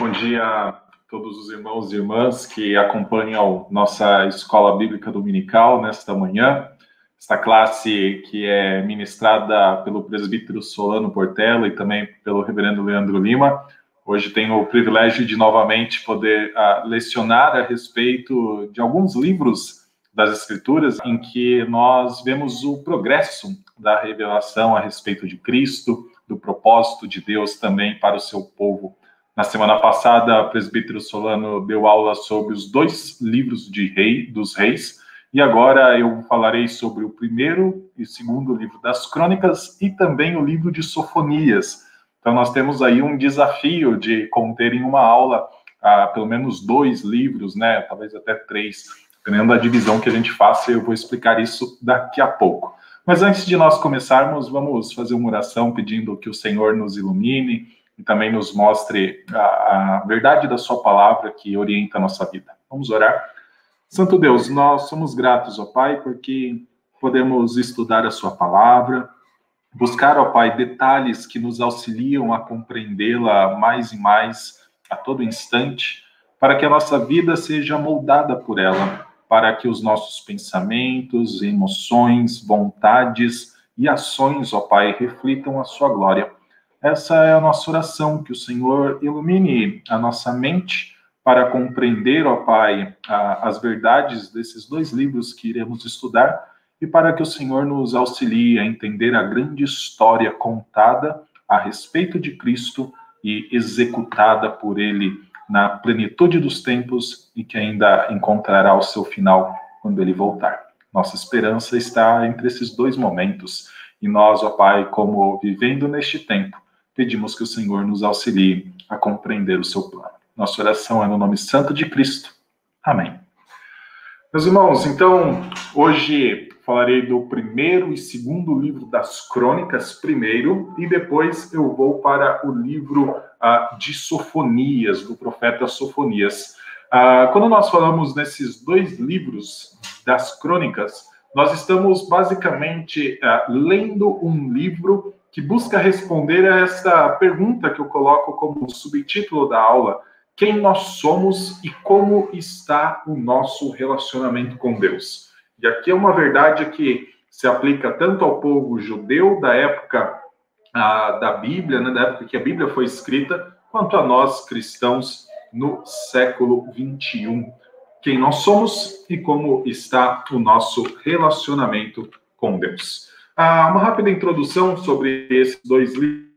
Bom dia a todos os irmãos e irmãs que acompanham nossa escola bíblica dominical nesta manhã. Esta classe que é ministrada pelo presbítero Solano Portela e também pelo reverendo Leandro Lima. Hoje tenho o privilégio de novamente poder uh, lecionar a respeito de alguns livros das Escrituras em que nós vemos o progresso da revelação a respeito de Cristo, do propósito de Deus também para o seu povo. Na semana passada, o presbítero Solano deu aula sobre os dois livros de rei, dos reis, e agora eu falarei sobre o primeiro e segundo livro das crônicas e também o livro de Sofonias. Então, nós temos aí um desafio de conter em uma aula ah, pelo menos dois livros, né? Talvez até três, dependendo da divisão que a gente faça, eu vou explicar isso daqui a pouco. Mas antes de nós começarmos, vamos fazer uma oração pedindo que o Senhor nos ilumine e também nos mostre a, a verdade da Sua palavra que orienta a nossa vida. Vamos orar. Santo Deus, nós somos gratos, ó Pai, porque podemos estudar a Sua palavra, buscar, ó Pai, detalhes que nos auxiliam a compreendê-la mais e mais a todo instante, para que a nossa vida seja moldada por ela, para que os nossos pensamentos, emoções, vontades e ações, ó Pai, reflitam a Sua glória. Essa é a nossa oração, que o Senhor ilumine a nossa mente para compreender, ó Pai, a, as verdades desses dois livros que iremos estudar e para que o Senhor nos auxilie a entender a grande história contada a respeito de Cristo e executada por Ele na plenitude dos tempos e que ainda encontrará o seu final quando Ele voltar. Nossa esperança está entre esses dois momentos e nós, ó Pai, como vivendo neste tempo, pedimos que o Senhor nos auxilie a compreender o seu plano. Nossa oração é no nome santo de Cristo. Amém. Meus irmãos, então, hoje falarei do primeiro e segundo livro das crônicas, primeiro, e depois eu vou para o livro uh, de Sofonias, do profeta Sofonias. Uh, quando nós falamos nesses dois livros das crônicas, nós estamos basicamente uh, lendo um livro que busca responder a essa pergunta que eu coloco como subtítulo da aula: quem nós somos e como está o nosso relacionamento com Deus. E aqui é uma verdade que se aplica tanto ao povo judeu da época a, da Bíblia, né, da época que a Bíblia foi escrita, quanto a nós cristãos no século 21. Quem nós somos e como está o nosso relacionamento com Deus. Ah, uma rápida introdução sobre esses dois livros.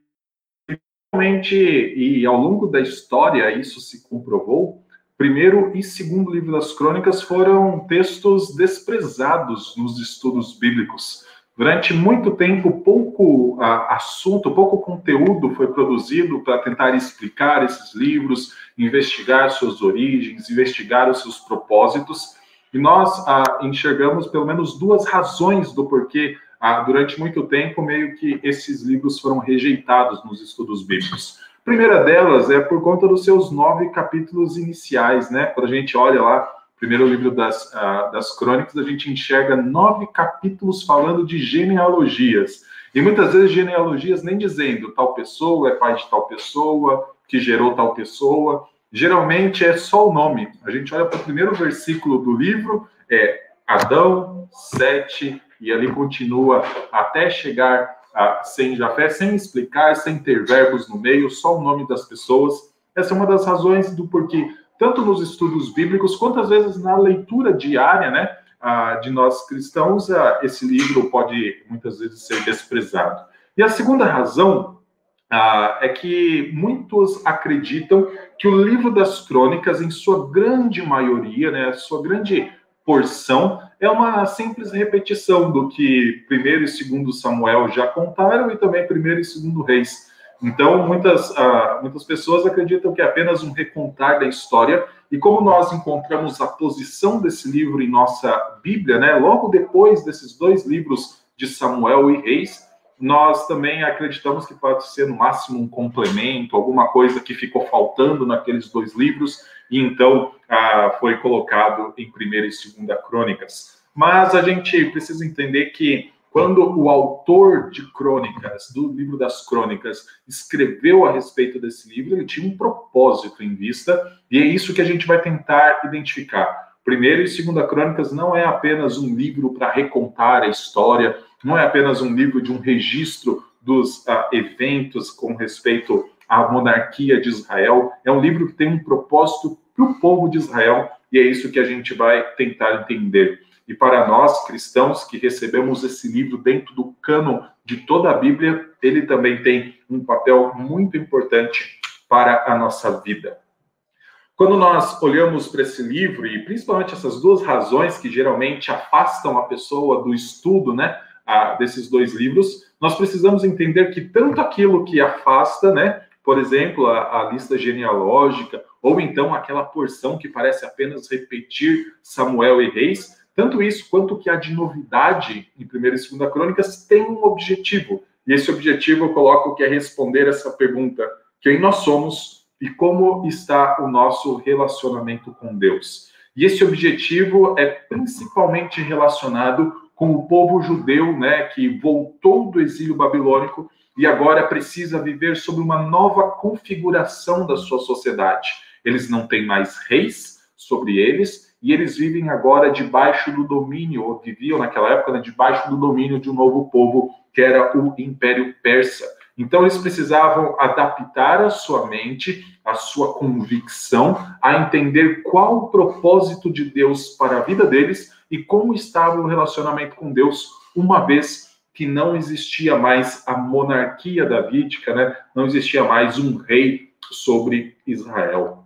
Realmente, e ao longo da história, isso se comprovou. Primeiro e segundo livro das crônicas foram textos desprezados nos estudos bíblicos. Durante muito tempo, pouco ah, assunto, pouco conteúdo foi produzido para tentar explicar esses livros, investigar suas origens, investigar os seus propósitos. E nós ah, enxergamos pelo menos duas razões do porquê ah, durante muito tempo, meio que esses livros foram rejeitados nos estudos bíblicos. A primeira delas é por conta dos seus nove capítulos iniciais, né? Quando a gente olha lá, primeiro livro das, ah, das crônicas, a gente enxerga nove capítulos falando de genealogias. E muitas vezes genealogias nem dizendo tal pessoa é pai de tal pessoa, que gerou tal pessoa. Geralmente é só o nome. A gente olha para o primeiro versículo do livro, é Adão, Sete, e ali continua até chegar a, sem Jafé, sem explicar, sem ter verbos no meio, só o nome das pessoas. Essa é uma das razões do porquê, tanto nos estudos bíblicos, quanto às vezes na leitura diária, né, de nós cristãos, esse livro pode muitas vezes ser desprezado. E a segunda razão é que muitos acreditam que o livro das crônicas, em sua grande maioria, né, sua grande porção é uma simples repetição do que primeiro e segundo Samuel já contaram e também primeiro e segundo Reis. Então, muitas, uh, muitas pessoas acreditam que é apenas um recontar da história, e como nós encontramos a posição desse livro em nossa Bíblia, né, logo depois desses dois livros de Samuel e Reis, nós também acreditamos que pode ser no máximo um complemento, alguma coisa que ficou faltando naqueles dois livros, e então ah, foi colocado em primeira e segunda crônicas. Mas a gente precisa entender que quando o autor de Crônicas, do livro das Crônicas, escreveu a respeito desse livro, ele tinha um propósito em vista, e é isso que a gente vai tentar identificar. Primeiro e Segunda Crônicas não é apenas um livro para recontar a história, não é apenas um livro de um registro dos uh, eventos com respeito à monarquia de Israel, é um livro que tem um propósito para o povo de Israel, e é isso que a gente vai tentar entender. E para nós, cristãos, que recebemos esse livro dentro do cânon de toda a Bíblia, ele também tem um papel muito importante para a nossa vida. Quando nós olhamos para esse livro, e principalmente essas duas razões que geralmente afastam a pessoa do estudo né, a, desses dois livros, nós precisamos entender que tanto aquilo que afasta, né, por exemplo, a, a lista genealógica, ou então aquela porção que parece apenas repetir Samuel e Reis, tanto isso quanto que a de novidade em 1 e 2 Crônicas tem um objetivo. E esse objetivo eu coloco que é responder essa pergunta: quem nós somos e como está o nosso relacionamento com Deus? E esse objetivo é principalmente relacionado com o povo judeu, né, que voltou do exílio babilônico e agora precisa viver sob uma nova configuração da sua sociedade. Eles não têm mais reis sobre eles, e eles vivem agora debaixo do domínio, ou viviam naquela época, né, debaixo do domínio de um novo povo, que era o Império Persa. Então, eles precisavam adaptar a sua mente, a sua convicção, a entender qual o propósito de Deus para a vida deles e como estava o relacionamento com Deus, uma vez que não existia mais a monarquia davídica, né? não existia mais um rei sobre Israel.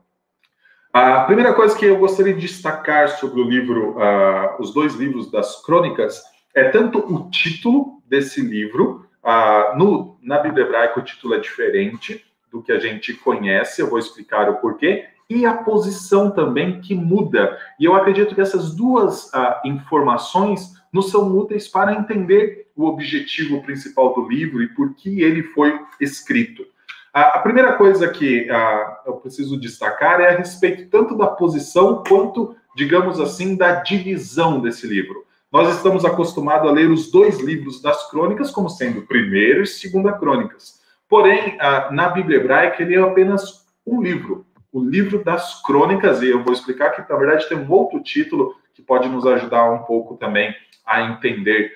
A primeira coisa que eu gostaria de destacar sobre o livro, uh, os dois livros das crônicas, é tanto o título desse livro, uh, no, na Bíblia hebraica o título é diferente do que a gente conhece, eu vou explicar o porquê, e a posição também que muda. E eu acredito que essas duas uh, informações nos são úteis para entender o objetivo principal do livro e por que ele foi escrito. A, primeira coisa que eu preciso destacar é a respeito tanto da posição quanto, digamos assim, da divisão desse livro. Nós estamos acostumados a ler os dois livros das crônicas como sendo primeiro e segunda crônicas. Porém, na Bíblia hebraica, ele é apenas um livro, o livro das crônicas, e eu vou explicar que, na verdade, tem um outro título que pode nos ajudar um pouco também a entender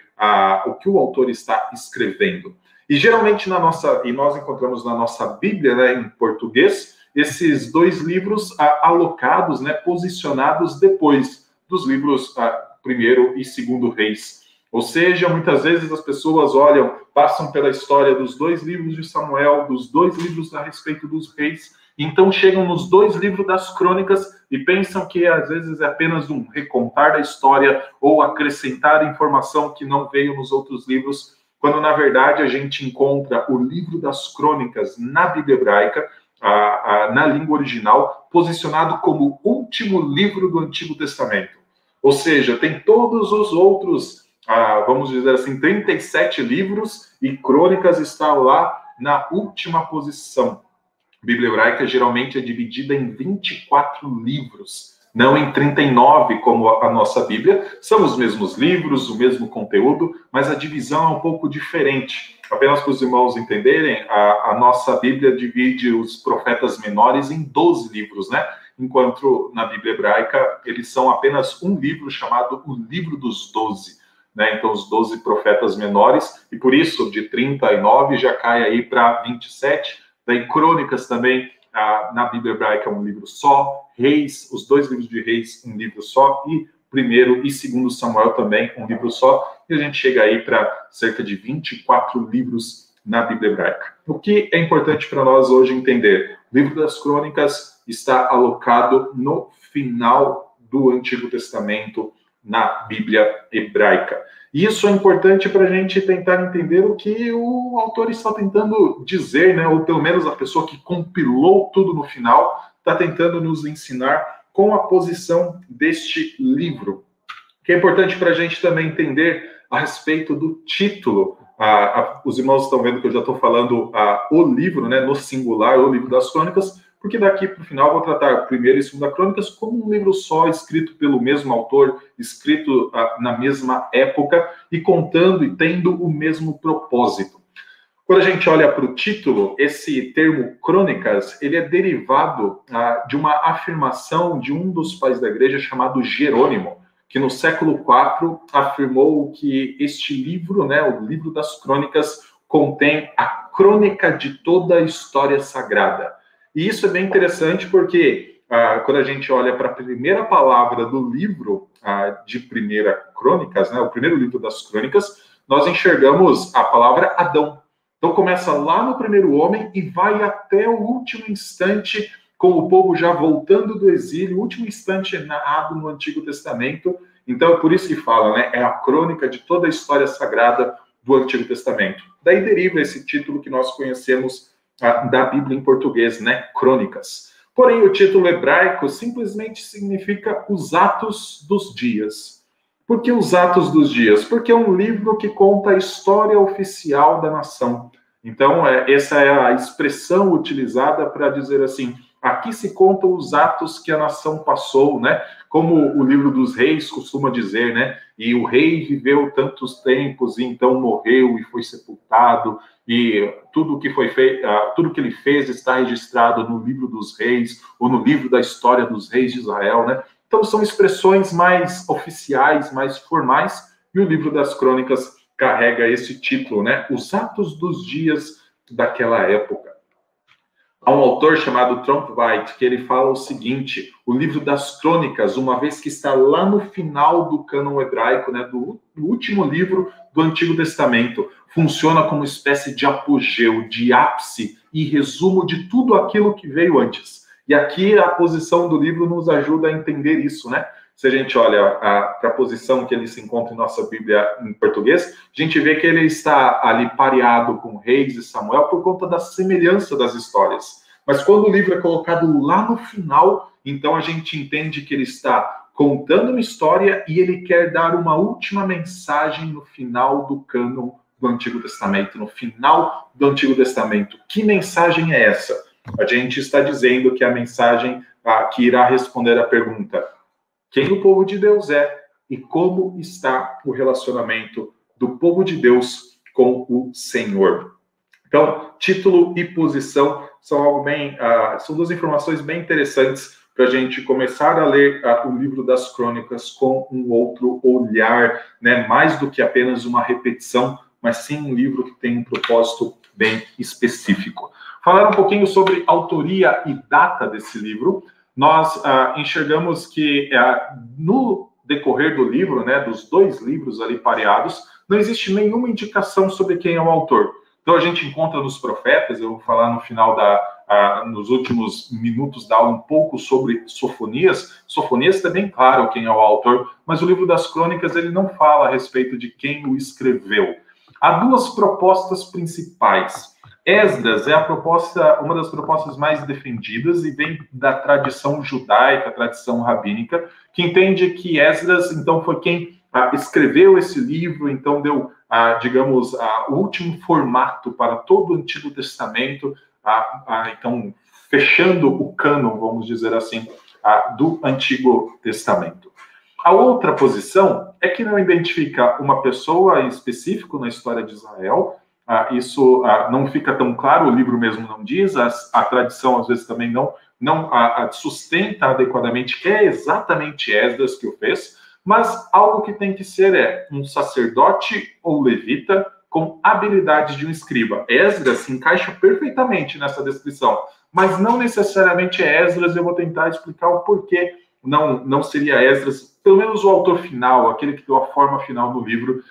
o que o autor está escrevendo. E geralmente na nossa, e nós encontramos na nossa Bíblia, né, em português, esses dois livros alocados, né, posicionados depois dos livros primeiro e segundo Reis. Ou seja, muitas vezes as pessoas olham, passam pela história dos dois livros de Samuel, dos dois livros a respeito dos reis, então chegam nos dois livros das crônicas e pensam que às vezes é apenas um recontar da história ou acrescentar informação que não veio nos outros livros quando na verdade a gente encontra o livro das crônicas na Bíblia hebraica, a, a, na língua original, posicionado como último livro do Antigo Testamento. Ou seja, tem todos os outros, ah, vamos dizer assim, 37 livros e crônicas está lá na última posição. A Bíblia hebraica geralmente é dividida em 24 livros não em 39, como a nossa Bíblia. São os mesmos livros, o mesmo conteúdo, mas a divisão é um pouco diferente. Apenas para os irmãos entenderem, a, a nossa Bíblia divide os profetas menores em 12 livros, né? Enquanto na Bíblia hebraica eles são apenas um livro chamado o Livro dos Doze. Né? Então, os 12 profetas menores, e por isso de 39 já cai aí para 27. Daí, Crônicas também na Bíblia hebraica é um livro só, Reis, os dois livros de Reis, um livro só, e primeiro e segundo Samuel também, um livro só, e a gente chega aí para cerca de 24 livros na Bíblia hebraica. O que é importante para nós hoje entender? O livro das crônicas está alocado no final do Antigo Testamento na Bíblia hebraica. Isso é importante para a gente tentar entender o que o autor está tentando dizer, né? ou pelo menos a pessoa que compilou tudo no final está tentando nos ensinar com a posição deste livro. O que é importante para a gente também entender a respeito do título. Ah, os irmãos estão vendo que eu já estou falando ah, o livro, né, no singular, o livro das crônicas, porque daqui para o final vou tratar primeiro e segunda crônicas como um livro só, escrito pelo mesmo autor, escrito ah, na mesma época e contando e tendo o mesmo propósito. Quando a gente olha para o título, esse termo crônicas, ele é derivado ah, de uma afirmação de um dos pais da igreja chamado Jerônimo, que no século IV afirmou que este livro, né, o livro das crônicas, contém a crônica de toda a história sagrada. E isso é bem interessante porque ah, quando a gente olha para a primeira palavra do livro ah, de Primeira Crônicas, né, o primeiro livro das crônicas, nós enxergamos a palavra Adão. Então começa lá no primeiro homem e vai até o último instante, com o povo já voltando do exílio, o último instante narrado no Antigo Testamento. Então é por isso que fala, né? É a crônica de toda a história sagrada do Antigo Testamento. Daí deriva esse título que nós conhecemos da Bíblia em português, né? Crônicas. Porém, o título hebraico simplesmente significa os atos dos dias. Por que os Atos dos Dias? Porque é um livro que conta a história oficial da nação. Então, é, essa é a expressão utilizada para dizer assim: aqui se contam os atos que a nação passou, né? Como o livro dos reis costuma dizer, né? E o rei viveu tantos tempos e então morreu e foi sepultado e tudo que foi feito, ah, tudo que ele fez está registrado no livro dos reis ou no livro da história dos reis de Israel, né? Então, são expressões mais oficiais, mais formais, e o livro das crônicas carrega esse título, né? Os Atos dos Dias daquela época. Há um autor chamado Trump White que ele fala o seguinte: o livro das crônicas, uma vez que está lá no final do cânon hebraico, né, do, do último livro do Antigo Testamento, funciona como espécie de apogeu, de ápice e resumo de tudo aquilo que veio antes. E aqui a posição do livro nos ajuda a entender isso, né? Se a gente olha para a posição que ele se encontra em nossa Bíblia em português, a gente vê que ele está ali pareado com Reis e Samuel por conta da semelhança das histórias. Mas quando o livro é colocado lá no final, então a gente entende que ele está contando uma história e ele quer dar uma última mensagem no final do cânon do Antigo Testamento, no final do Antigo Testamento. Que mensagem é essa? A gente está dizendo que a mensagem que irá responder a pergunta: quem o povo de Deus é e como está o relacionamento do povo de Deus com o Senhor. Então, título e posição são algo bem, ah, são duas informações bem interessantes para a gente começar a ler ah, o livro das Crônicas com um outro olhar, né? Mais do que apenas uma repetição, mas sim um livro que tem um propósito bem específico falar um pouquinho sobre autoria e data desse livro. Nós uh, enxergamos que uh, no decorrer do livro, né, dos dois livros ali pareados, não existe nenhuma indicação sobre quem é o autor. Então a gente encontra nos profetas, eu vou falar no final da, uh, nos últimos minutos da aula um pouco sobre Sofonias. Sofonias está bem claro quem é o autor, mas o livro das Crônicas ele não fala a respeito de quem o escreveu. Há duas propostas principais. Esdras é a proposta, uma das propostas mais defendidas e vem da tradição judaica, tradição rabínica, que entende que Esdras, então, foi quem ah, escreveu esse livro, então deu, ah, digamos, ah, o último formato para todo o Antigo Testamento, ah, ah, então, fechando o cânon, vamos dizer assim, ah, do Antigo Testamento. A outra posição é que não identifica uma pessoa em específico na história de Israel, isso ah, não fica tão claro, o livro mesmo não diz, a, a tradição às vezes também não, não a, a sustenta adequadamente que é exatamente Esdras que o fez, mas algo que tem que ser é um sacerdote ou levita com habilidade de um escriba. Esdras se encaixa perfeitamente nessa descrição, mas não necessariamente é Esdras, eu vou tentar explicar o porquê não, não seria Esdras, pelo menos o autor final, aquele que deu a forma final do livro,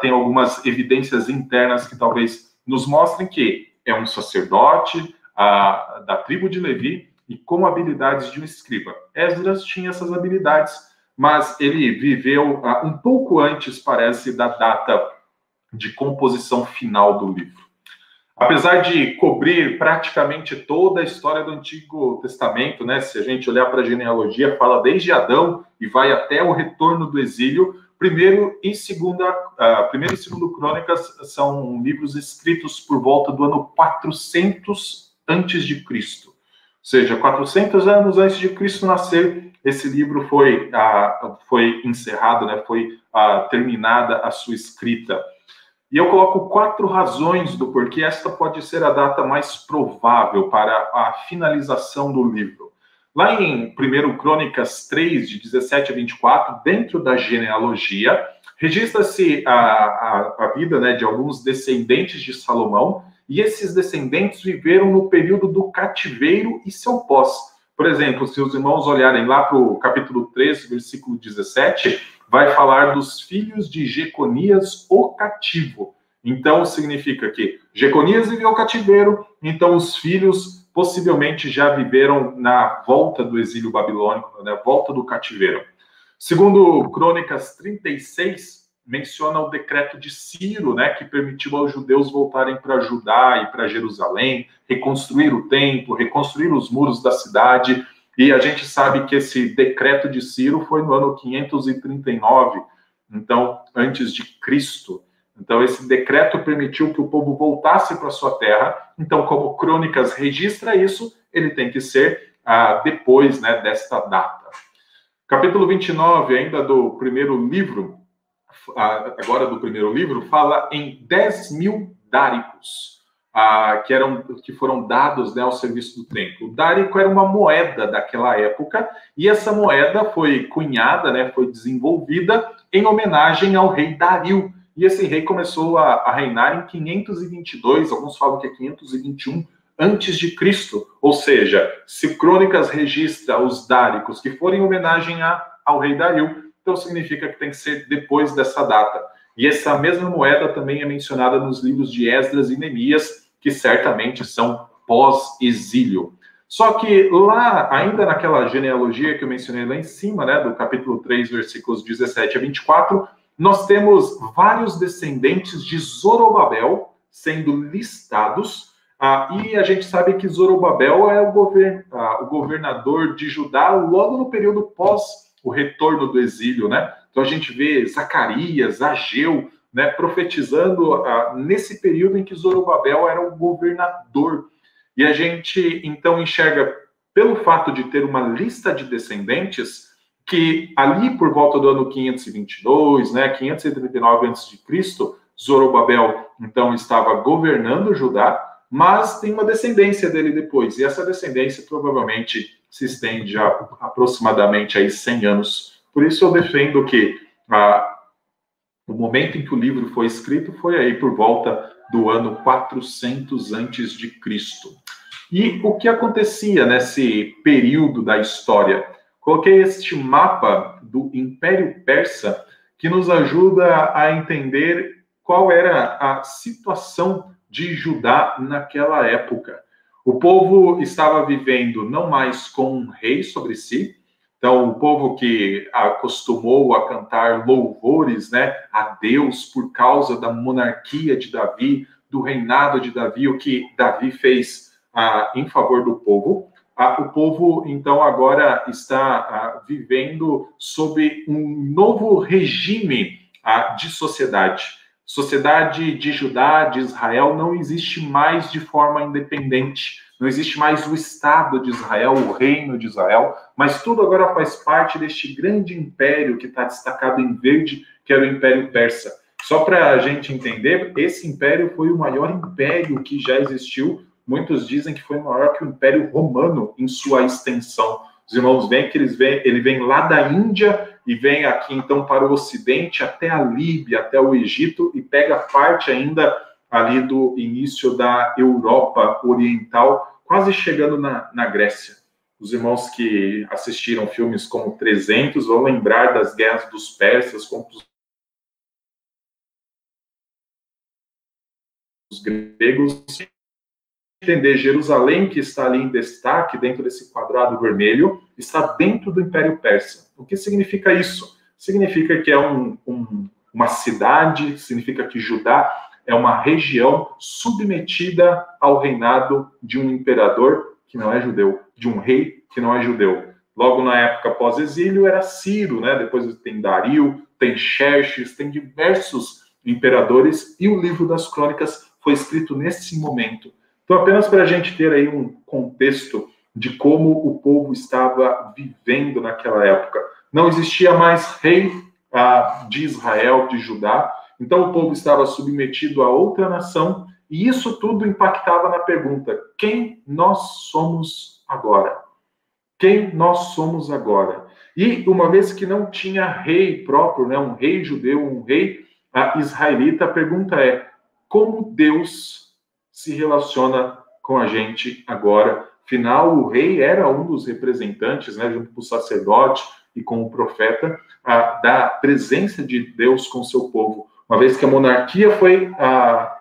tem algumas evidências internas que talvez nos mostrem que é um sacerdote da tribo de Levi e com habilidades de um escriba. Esdras tinha essas habilidades, mas ele viveu um pouco antes, parece, da data de composição final do livro. Apesar de cobrir praticamente toda a história do Antigo Testamento, né? Se a gente olhar para a genealogia, fala desde Adão e vai até o retorno do exílio. Primeiro e segunda, uh, primeiro e segundo Crônicas são livros escritos por volta do ano 400 antes de Cristo. seja, 400 anos antes de Cristo nascer, esse livro foi, ah, foi encerrado, né, foi ah, terminada a sua escrita. E eu coloco quatro razões do porquê esta pode ser a data mais provável para a finalização do livro. Lá em 1 Crônicas 3, de 17 a 24, dentro da genealogia, registra-se a, a, a, vida né, de alguns descendentes de Salomão, e esses descendentes viveram no período do cativeiro e seu pós. Por exemplo, se os irmãos olharem lá para o capítulo 3, versículo 17, vai falar dos filhos de Jeconias, o cativo. Então, significa que Jeconias viveu o cativeiro, então os filhos possivelmente já viveram na volta do exílio babilônico, na né, volta do cativeiro. Segundo Crônicas 36, menciona o decreto de Ciro, né, que permitiu aos judeus voltarem para Judá e para Jerusalém, reconstruir o templo, reconstruir os muros da cidade. E a gente sabe que esse decreto de Ciro foi no ano 539, então antes de Cristo. Então esse decreto permitiu que o povo voltasse para sua terra. Então, como Crônicas registra isso, ele tem que ser ah, depois, né, desta data. Capítulo 29, ainda do primeiro livro, agora do primeiro livro, fala em 10 mil dáricos, ah, que, eram, que foram dados né, ao serviço do templo. O dárico era uma moeda daquela época, e essa moeda foi cunhada, né, foi desenvolvida em homenagem ao rei Dario. E esse rei começou a, a reinar em 522, alguns falam que é 521 antes de Cristo. Ou seja, se Crônicas registra os dáricos que forem em homenagem a, ao rei Dario, então significa que tem que ser depois dessa data. E essa mesma moeda também é mencionada nos livros de Esdras e Neemias, que certamente são pós-exílio. Só que lá, ainda naquela genealogia que eu mencionei lá em cima, né, do capítulo 3, versículos 17 a 24, nós temos vários descendentes de Zorobabel sendo listados, ah, e a gente sabe que Zorobabel é o, govern, ah, o governador de Judá logo no período pós o retorno do exílio, né? Então a gente vê Zacarias, Ageu, né, profetizando ah, nesse período em que Zorobabel era o governador. E a gente então enxerga, pelo fato de ter uma lista de descendentes, que ali por volta do ano 522, né, 539 a.C., Zorobabel então estava governando Judá, mas tem uma descendência dele depois, e essa descendência provavelmente se estende a aproximadamente aí 100 anos. Por isso eu defendo que o momento em que o livro foi escrito foi aí por volta do ano 400 antes de Cristo. E o que acontecia nesse período da história? Coloquei este mapa do Império Persa que nos ajuda a entender qual era a situação de Judá naquela época. O povo estava vivendo não mais com um rei sobre si, então o povo que acostumou a cantar louvores, né, a Deus por causa da monarquia de Davi, do reinado de Davi, o que Davi fez ah, em favor do povo. Ah, o povo então agora está ah, vivendo sob um novo regime ah, de sociedade sociedade de Judá, de Israel, não existe mais de forma independente. Não existe mais o Estado de Israel, o reino de Israel, mas tudo agora faz parte deste grande império que está destacado em verde, que era o Império Persa. Só para a gente entender, esse império foi o maior império que já existiu. Muitos dizem que foi maior que o Império Romano em sua extensão. Os irmãos veem que eles vêm, ele vem lá da Índia e vem aqui então para o Ocidente, até a Líbia, até o Egito, e pega parte ainda ali do início da Europa Oriental, quase chegando na, na Grécia. Os irmãos que assistiram filmes como 300 vão lembrar das guerras dos persas contra os gregos entender Jerusalém, que está ali em destaque dentro desse quadrado vermelho, está dentro do Império Persa. O que significa isso? Significa que é um, um, uma cidade, significa que Judá é uma região submetida ao reinado de um imperador que não é judeu, de um rei que não é judeu. Logo na época pós-exílio era Ciro, né? Depois tem Dario, tem Xerxes, tem diversos imperadores e o livro das crônicas foi escrito nesse momento. Então, apenas para a gente ter aí um contexto de como o povo estava vivendo naquela época. Não existia mais rei ah, de Israel, de Judá, então o povo estava submetido a outra nação, e isso tudo impactava na pergunta: quem nós somos agora? Quem nós somos agora? E uma vez que não tinha rei próprio, né, um rei judeu, um rei ah, israelita, a pergunta é: como Deus se relaciona com a gente agora? Afinal, o rei era um dos representantes, né, junto com o sacerdote e com o profeta, ah, da presença de Deus com seu povo. Uma vez que a monarquia foi, ah,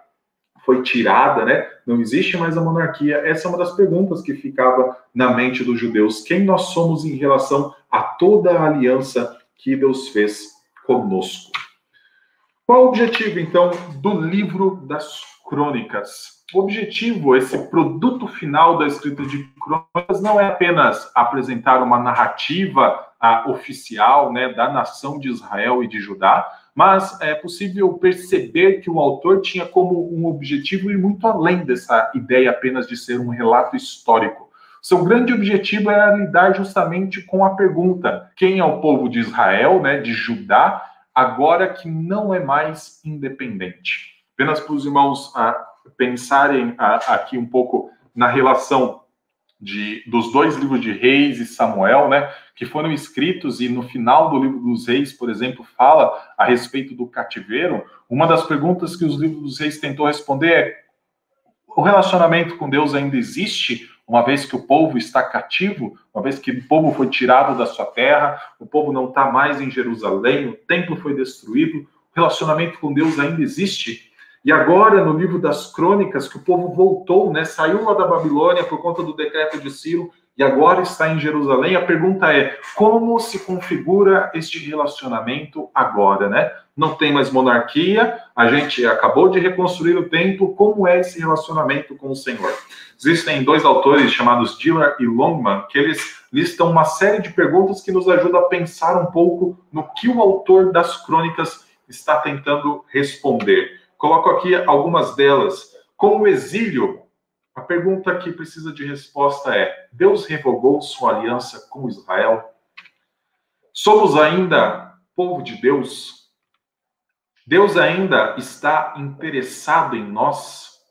foi tirada, né, não existe mais a monarquia, essa é uma das perguntas que ficava na mente dos judeus. Quem nós somos em relação a toda a aliança que Deus fez conosco? Qual o objetivo, então, do livro das crônicas? O objetivo, esse produto final da escrita de crônicas, não é apenas apresentar uma narrativa ah, oficial né, da nação de Israel e de Judá, mas é possível perceber que o autor tinha como um objetivo ir muito além dessa ideia apenas de ser um relato histórico. Seu grande objetivo era lidar justamente com a pergunta: quem é o povo de Israel, né, de Judá, agora que não é mais independente? Apenas para os irmãos ah, pensarem a, aqui um pouco na relação de, dos dois livros de Reis e Samuel, né, que foram escritos e no final do livro dos Reis, por exemplo, fala a respeito do cativeiro. Uma das perguntas que os livros dos Reis tentou responder é: o relacionamento com Deus ainda existe, uma vez que o povo está cativo, uma vez que o povo foi tirado da sua terra, o povo não está mais em Jerusalém, o templo foi destruído, o relacionamento com Deus ainda existe? E agora, no livro das crônicas, que o povo voltou, né, saiu lá da Babilônia por conta do decreto de Ciro e agora está em Jerusalém, a pergunta é: como se configura este relacionamento agora, né? Não tem mais monarquia, a gente acabou de reconstruir o templo, como é esse relacionamento com o Senhor? Existem dois autores chamados Diller e Longman que eles listam uma série de perguntas que nos ajudam a pensar um pouco no que o autor das crônicas está tentando responder. Coloco aqui algumas delas. Com o exílio, a pergunta que precisa de resposta é: Deus revogou sua aliança com Israel? Somos ainda povo de Deus? Deus ainda está interessado em nós?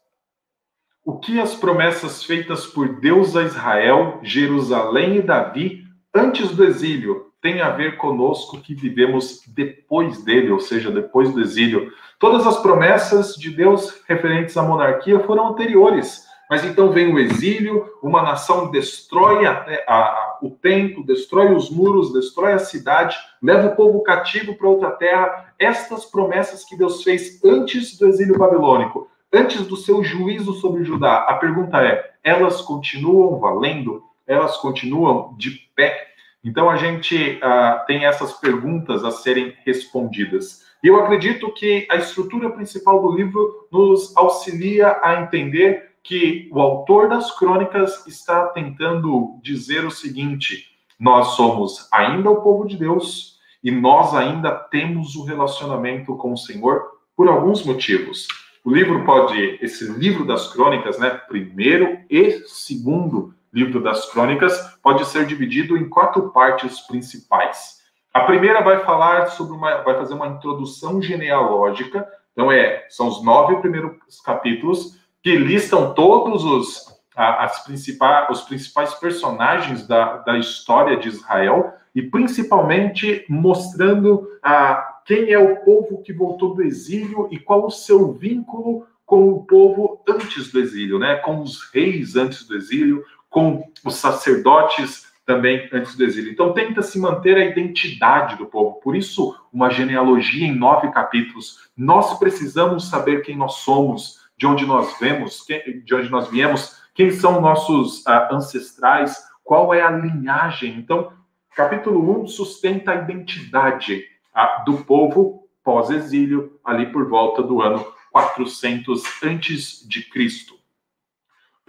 O que as promessas feitas por Deus a Israel, Jerusalém e Davi antes do exílio tem a ver conosco que vivemos depois dele, ou seja, depois do exílio. Todas as promessas de Deus referentes à monarquia foram anteriores, mas então vem o exílio, uma nação destrói a, a, o templo, destrói os muros, destrói a cidade, leva o povo cativo para outra terra. Estas promessas que Deus fez antes do exílio babilônico, antes do seu juízo sobre Judá, a pergunta é: elas continuam valendo? Elas continuam de pé? Então a gente uh, tem essas perguntas a serem respondidas. E eu acredito que a estrutura principal do livro nos auxilia a entender que o autor das crônicas está tentando dizer o seguinte: nós somos ainda o povo de Deus e nós ainda temos o relacionamento com o Senhor por alguns motivos. O livro pode, esse livro das crônicas, né, primeiro e segundo, livro das crônicas pode ser dividido em quatro partes principais. A primeira vai falar sobre uma, vai fazer uma introdução genealógica. Então é, são os nove primeiros capítulos que listam todos os as principais, os principais personagens da, da história de Israel e principalmente mostrando a quem é o povo que voltou do exílio e qual o seu vínculo com o povo antes do exílio, né? Com os reis antes do exílio, com os sacerdotes também antes do exílio. Então, tenta se manter a identidade do povo. Por isso, uma genealogia em nove capítulos. Nós precisamos saber quem nós somos, de onde nós vemos, de onde nós viemos, quem são nossos uh, ancestrais, qual é a linhagem. Então, capítulo 1 sustenta a identidade uh, do povo pós-exílio, ali por volta do ano 400 antes de Cristo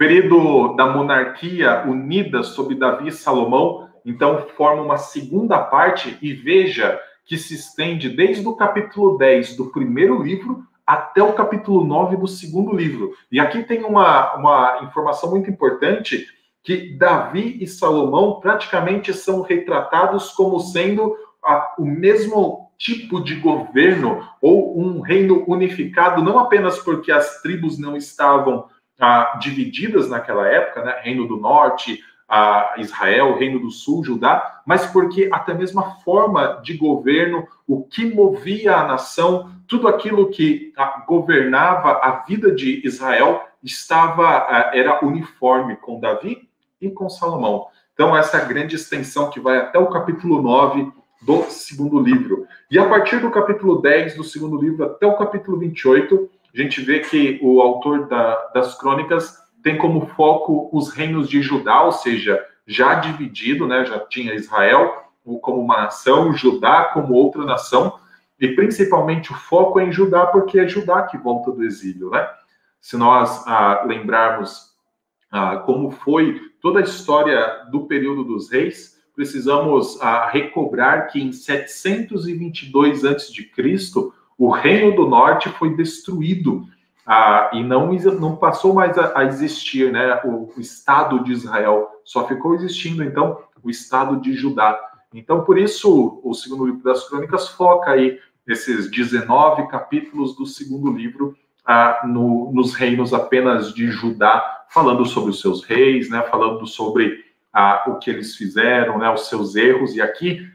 período da monarquia unida sob Davi e Salomão, então forma uma segunda parte e veja que se estende desde o capítulo 10 do primeiro livro até o capítulo 9 do segundo livro. E aqui tem uma, uma informação muito importante que Davi e Salomão praticamente são retratados como sendo a, o mesmo tipo de governo ou um reino unificado, não apenas porque as tribos não estavam ah, divididas naquela época, né? Reino do Norte, a Israel, Reino do Sul, Judá, mas porque até mesmo a forma de governo, o que movia a nação, tudo aquilo que ah, governava a vida de Israel estava ah, era uniforme com Davi e com Salomão. Então essa é grande extensão que vai até o capítulo 9 do segundo livro. E a partir do capítulo 10 do segundo livro até o capítulo 28, a gente vê que o autor da, das crônicas tem como foco os reinos de Judá, ou seja, já dividido, né? Já tinha Israel como uma nação, Judá como outra nação, e principalmente o foco é em Judá, porque é Judá que volta do exílio, né? Se nós ah, lembrarmos ah, como foi toda a história do período dos reis, precisamos ah, recobrar que em 722 a.C., o Reino do Norte foi destruído ah, e não, não passou mais a, a existir, né? O, o, Estado de Israel só ficou existindo, então, o Estado de Judá. Então, por isso, o segundo livro das Crônicas foca aí nesses 19 capítulos do segundo livro ah, no, nos reinos apenas de Judá, falando sobre os seus reis, né? Falando sobre ah, o que eles fizeram, né? Os seus erros. E aqui,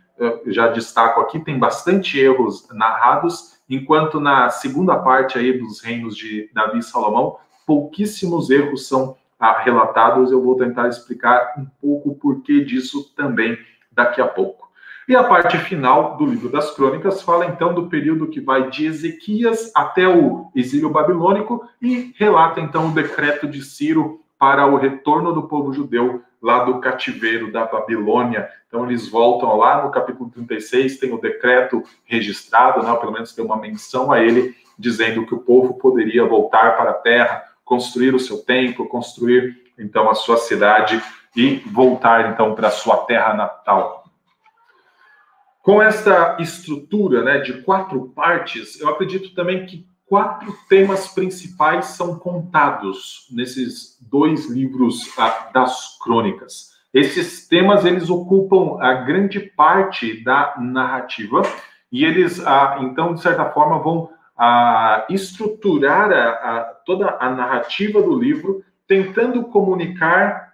já destaco aqui, tem bastante erros narrados enquanto na segunda parte aí dos reinos de Davi e Salomão, pouquíssimos erros são ah, relatados. Eu vou tentar explicar um pouco o porquê disso também daqui a pouco. E a parte final do livro das crônicas fala então do período que vai de Ezequias até o exílio babilônico e relata então o decreto de Ciro para o retorno do povo judeu lá do cativeiro da Babilônia. Então, eles voltam lá no capítulo 36, tem o decreto registrado, né, pelo menos tem uma menção a ele, dizendo que o povo poderia voltar para a terra, construir o seu templo, construir então a sua cidade e voltar então para a sua terra natal. Com essa estrutura né, de quatro partes, eu acredito também que quatro temas principais são contados nesses dois livros ah, das crônicas. Esses temas eles ocupam a grande parte da narrativa e eles, ah, então, de certa forma, vão ah, estruturar toda a narrativa do livro, tentando comunicar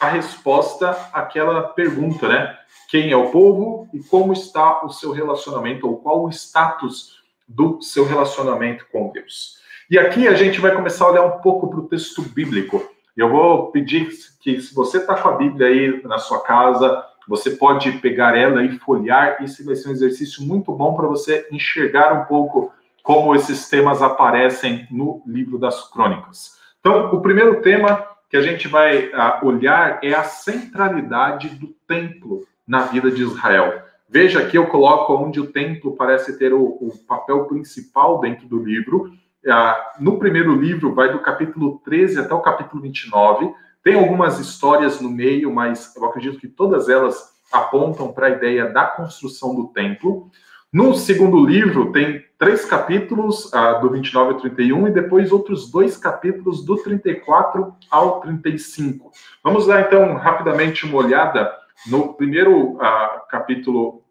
a resposta àquela pergunta, né? Quem é o povo e como está o seu relacionamento, ou qual o status do seu relacionamento com Deus. E aqui a gente vai começar a olhar um pouco para o texto bíblico. Eu vou pedir que, se você está com a Bíblia aí na sua casa, você pode pegar ela e folhear. Esse vai ser um exercício muito bom para você enxergar um pouco como esses temas aparecem no livro das crônicas. Então, o primeiro tema que a gente vai uh, olhar é a centralidade do templo na vida de Israel. Veja que eu coloco onde o templo parece ter o, o papel principal dentro do livro. Ah, no primeiro livro, vai do capítulo 13 até o capítulo 29. Tem algumas histórias no meio, mas eu acredito que todas elas apontam para a ideia da construção do templo. No segundo livro, tem três capítulos, ah, do 29 ao 31, e depois outros dois capítulos, do 34 ao 35. Vamos dar, então, rapidamente uma olhada no primeiro uh, capítulo,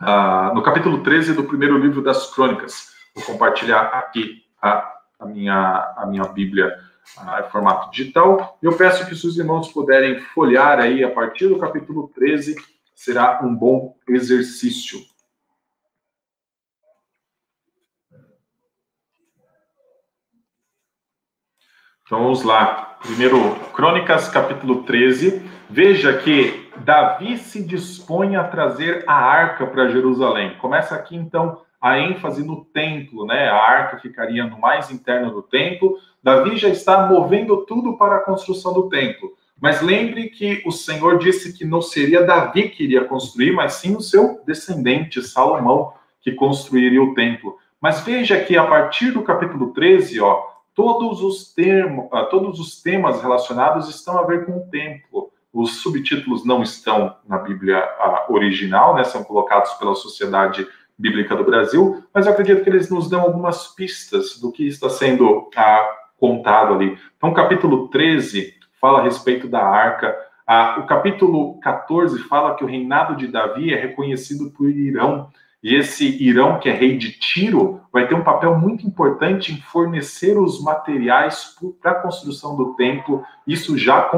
uh, no capítulo 13 do primeiro livro das Crônicas. Vou compartilhar aqui a, a minha, a minha Bíblia uh, em formato digital. Eu peço que os irmãos puderem folhear aí a partir do capítulo 13, será um bom exercício. Então vamos lá. Primeiro, Crônicas, capítulo 13. Veja que Davi se dispõe a trazer a arca para Jerusalém. Começa aqui então a ênfase no templo, né? A arca ficaria no mais interno do templo. Davi já está movendo tudo para a construção do templo. Mas lembre que o Senhor disse que não seria Davi que iria construir, mas sim o seu descendente, Salomão, que construiria o templo. Mas veja que a partir do capítulo 13, ó, todos os termos, ah, todos os temas relacionados estão a ver com o templo. Os subtítulos não estão na Bíblia original, né? São colocados pela Sociedade Bíblica do Brasil, mas eu acredito que eles nos dão algumas pistas do que está sendo ah, contado ali. Então, capítulo 13 fala a respeito da arca. Ah, o capítulo 14 fala que o reinado de Davi é reconhecido por Irão. E esse Irão, que é rei de Tiro, vai ter um papel muito importante em fornecer os materiais para a construção do templo. Isso já.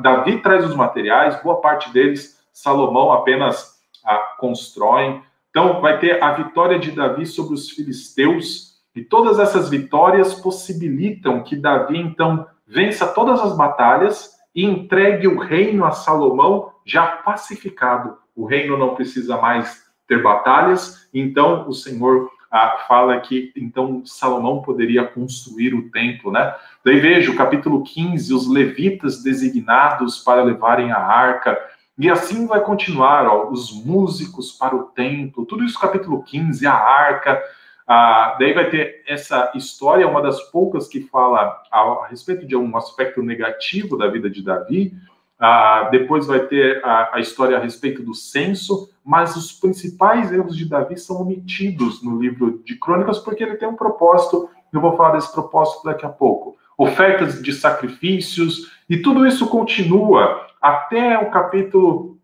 Davi traz os materiais, boa parte deles, Salomão apenas ah, constrói. Então, vai ter a vitória de Davi sobre os filisteus. E todas essas vitórias possibilitam que Davi, então, vença todas as batalhas e entregue o reino a Salomão já pacificado. O reino não precisa mais ter batalhas, então o Senhor ah, fala que então Salomão poderia construir o templo, né? Daí veja o capítulo 15, os levitas designados para levarem a arca, e assim vai continuar, ó, os músicos para o templo, tudo isso capítulo 15, a arca, ah, daí vai ter essa história, uma das poucas que fala a, a respeito de um aspecto negativo da vida de Davi, ah, depois vai ter a, a, história a respeito do censo, mas os principais erros de Davi são omitidos no livro de Crônicas, porque ele tem um propósito, eu vou falar desse propósito daqui a pouco. Ofertas de sacrifícios, e tudo isso continua até o capítulo,